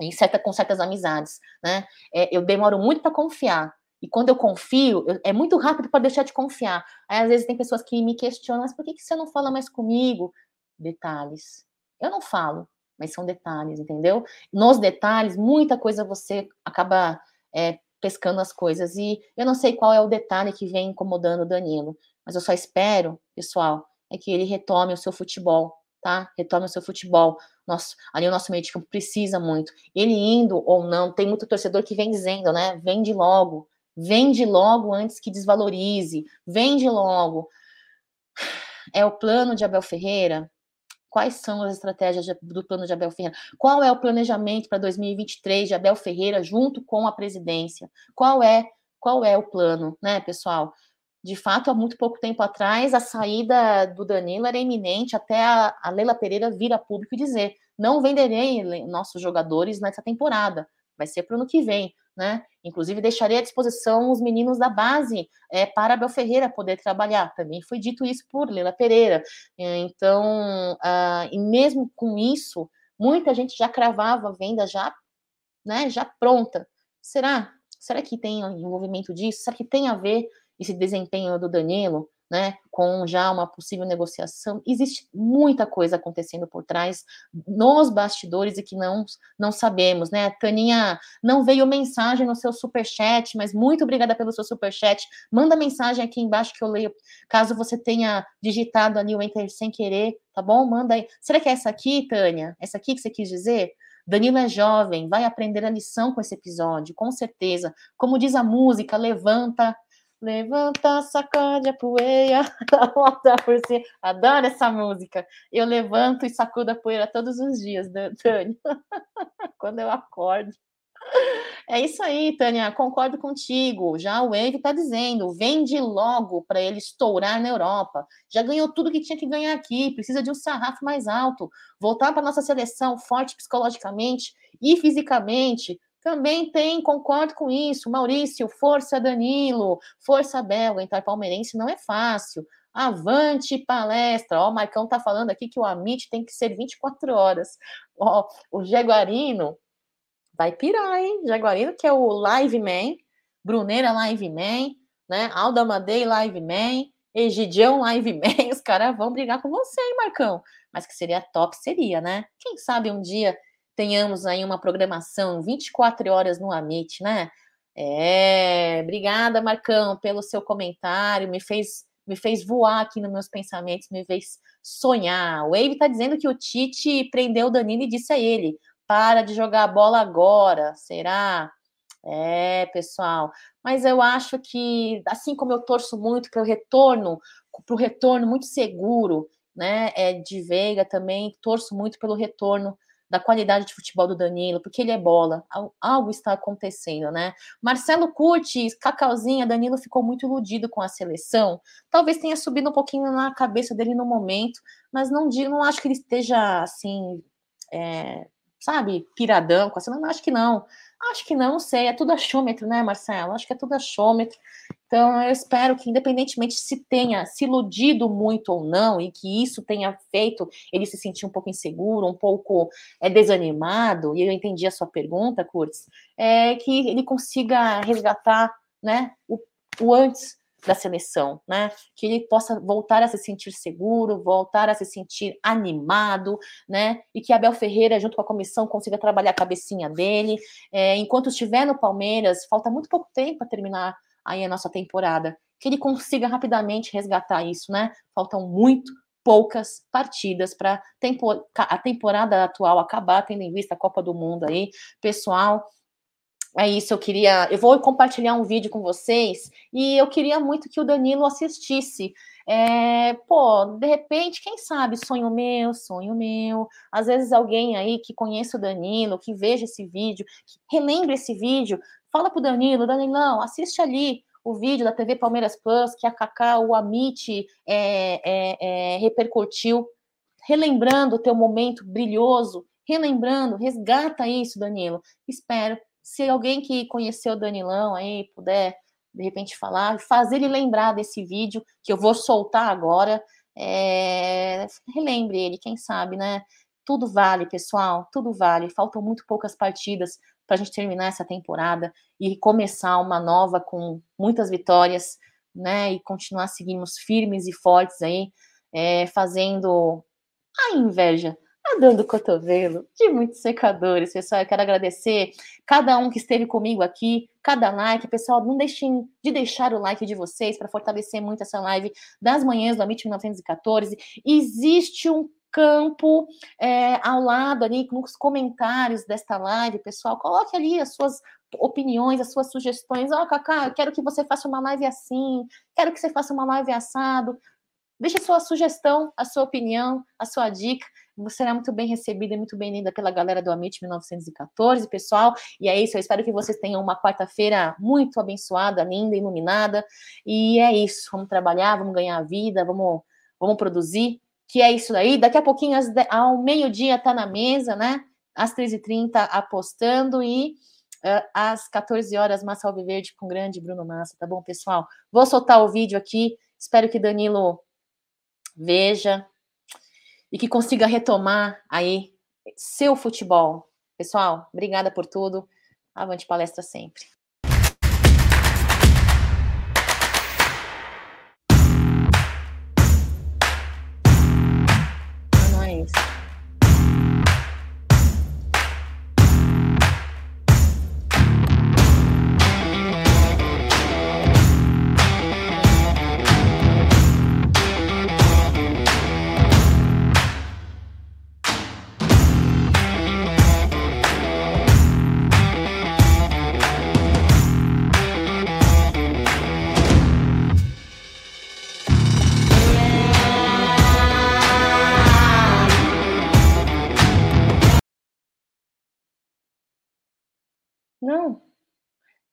em certa, com certas amizades, né? É, eu demoro muito para confiar. E quando eu confio, eu, é muito rápido para deixar de confiar. Aí, às vezes, tem pessoas que me questionam, mas por que, que você não fala mais comigo? Detalhes. Eu não falo, mas são detalhes, entendeu? Nos detalhes, muita coisa você acaba é, pescando as coisas. E eu não sei qual é o detalhe que vem incomodando o Danilo, mas eu só espero, pessoal, é que ele retome o seu futebol, tá? Retome o seu futebol. Nosso, ali o nosso meio de campo precisa muito. Ele indo ou não, tem muito torcedor que vem dizendo, né? Vende logo, vende logo antes que desvalorize, vende logo. É o plano de Abel Ferreira? Quais são as estratégias do plano de Abel Ferreira? Qual é o planejamento para 2023 de Abel Ferreira junto com a presidência? Qual é qual é o plano, né, pessoal? de fato, há muito pouco tempo atrás, a saída do Danilo era iminente até a, a Leila Pereira vir a público e dizer: não venderei nossos jogadores nessa temporada, vai ser para o ano que vem. Né? Inclusive, deixarei à disposição os meninos da base é, para Abel Ferreira poder trabalhar. Também foi dito isso por Leila Pereira. Então, uh, e mesmo com isso, muita gente já cravava a venda já, né, já pronta. Será? Será que tem envolvimento disso? Será que tem a ver esse desempenho do Danilo, né, com já uma possível negociação. Existe muita coisa acontecendo por trás, nos bastidores e que não, não sabemos, né? Taninha, não veio mensagem no seu super chat, mas muito obrigada pelo seu super chat. Manda mensagem aqui embaixo que eu leio, caso você tenha digitado ali o enter sem querer, tá bom? Manda aí. Será que é essa aqui, Tânia? Essa aqui que você quis dizer? Danilo é jovem, vai aprender a lição com esse episódio, com certeza. Como diz a música, levanta, Levanta, sacode a poeira, dá volta por cima. Adoro essa música. Eu levanto e sacudo a poeira todos os dias, Tânia. Quando eu acordo. É isso aí, Tânia, concordo contigo. Já o Wave está dizendo, vende logo para ele estourar na Europa. Já ganhou tudo que tinha que ganhar aqui, precisa de um sarrafo mais alto. Voltar para nossa seleção forte psicologicamente e fisicamente Também tem, concordo com isso. Maurício, força Danilo, força Bel, entrar palmeirense não é fácil. Avante palestra. Ó, o Marcão tá falando aqui que o Amit tem que ser 24 horas. Ó, o Jaguarino vai pirar, hein? Jaguarino, que é o Live Man, Bruneira Live Man, né? Alda Madei Live Man, Egidião Live Man. Os caras vão brigar com você, hein, Marcão? Mas que seria top, seria, né? Quem sabe um dia tenhamos aí uma programação 24 horas no Amit, né? É, obrigada, Marcão, pelo seu comentário, me fez me fez voar aqui nos meus pensamentos, me fez sonhar. O Wave está dizendo que o Tite prendeu o Danilo e disse a ele: para de jogar a bola agora, será? É, pessoal, mas eu acho que, assim como eu torço muito para o retorno, para o retorno muito seguro, né, é, de Veiga também, torço muito pelo retorno da qualidade de futebol do Danilo, porque ele é bola, algo está acontecendo, né? Marcelo Curtis, Cacauzinha, Danilo ficou muito iludido com a seleção, talvez tenha subido um pouquinho na cabeça dele no momento, mas não, não acho que ele esteja assim, é, sabe, piradão com a seleção, acho que não. Acho que não, sei, é tudo achômetro, né, Marcelo? Acho que é tudo achômetro. Então, eu espero que, independentemente se tenha se iludido muito ou não, e que isso tenha feito ele se sentir um pouco inseguro, um pouco é, desanimado, e eu entendi a sua pergunta, Curtis, é que ele consiga resgatar né, o, o antes da seleção, né? Que ele possa voltar a se sentir seguro, voltar a se sentir animado, né? E que Abel Ferreira, junto com a comissão, consiga trabalhar a cabecinha dele. É, enquanto estiver no Palmeiras, falta muito pouco tempo para terminar aí a nossa temporada. Que ele consiga rapidamente resgatar isso, né? Faltam muito poucas partidas para tempo, a temporada atual acabar, tendo em vista a Copa do Mundo aí. Pessoal, é isso, eu queria. Eu vou compartilhar um vídeo com vocês e eu queria muito que o Danilo assistisse. É, pô, de repente, quem sabe, sonho meu, sonho meu. Às vezes alguém aí que conheça o Danilo, que veja esse vídeo, que relembre esse vídeo, fala pro Danilo, Danilão, assiste ali o vídeo da TV Palmeiras Plus que a Kaká, o Amit é, é, é, repercutiu, relembrando o teu momento brilhoso, relembrando, resgata isso, Danilo. Espero se alguém que conheceu o Danilão aí puder, de repente, falar, fazer ele lembrar desse vídeo que eu vou soltar agora, é... relembre ele, quem sabe, né? Tudo vale, pessoal, tudo vale. Faltam muito poucas partidas para a gente terminar essa temporada e começar uma nova com muitas vitórias, né? E continuar seguindo firmes e fortes aí, é, fazendo a inveja Tá dando cotovelo de muitos secadores, pessoal. Eu quero agradecer cada um que esteve comigo aqui, cada like. Pessoal, não deixem de deixar o like de vocês para fortalecer muito essa live das manhãs do Amit 1914. Existe um campo é, ao lado ali nos comentários desta live, pessoal. Coloque ali as suas opiniões, as suas sugestões. Ó, oh, Cacá, eu quero que você faça uma live assim, quero que você faça uma live assado. Deixe a sua sugestão, a sua opinião, a sua dica. Você será muito bem recebida e muito bem-vinda pela galera do Amit 1914, pessoal. E é isso, eu espero que vocês tenham uma quarta-feira muito abençoada, linda, iluminada. E é isso, vamos trabalhar, vamos ganhar vida, vamos, vamos produzir. Que é isso daí. Daqui a pouquinho, ao meio-dia, tá na mesa, né? Às 13h30, apostando e uh, às 14 horas, Massa Alviverde com o grande Bruno Massa, tá bom, pessoal? Vou soltar o vídeo aqui. Espero que Danilo veja e que consiga retomar aí seu futebol. Pessoal, obrigada por tudo. Avante palestra sempre.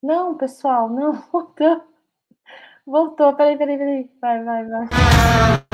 Não, pessoal, não. Voltou. Voltou. Peraí, peraí, peraí. Vai, vai, vai.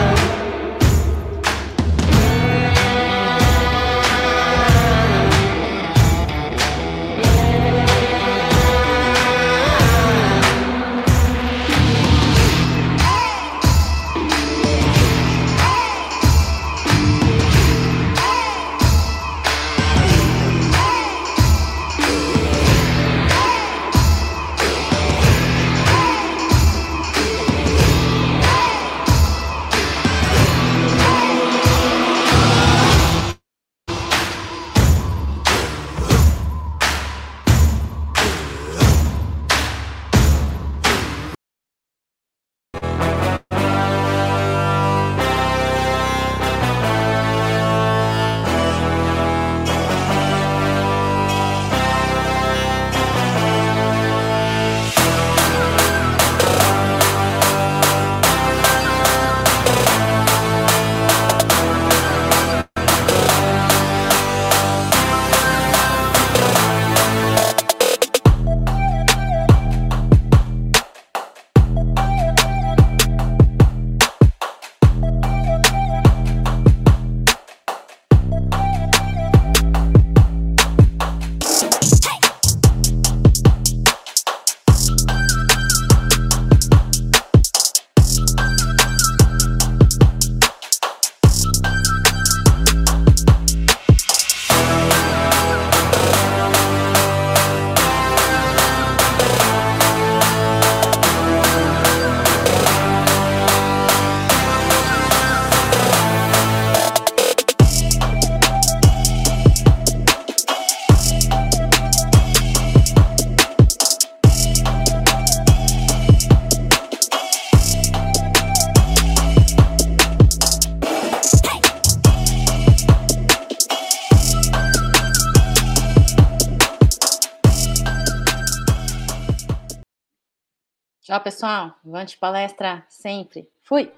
Tchau, pessoal. Avante palestra sempre. Fui!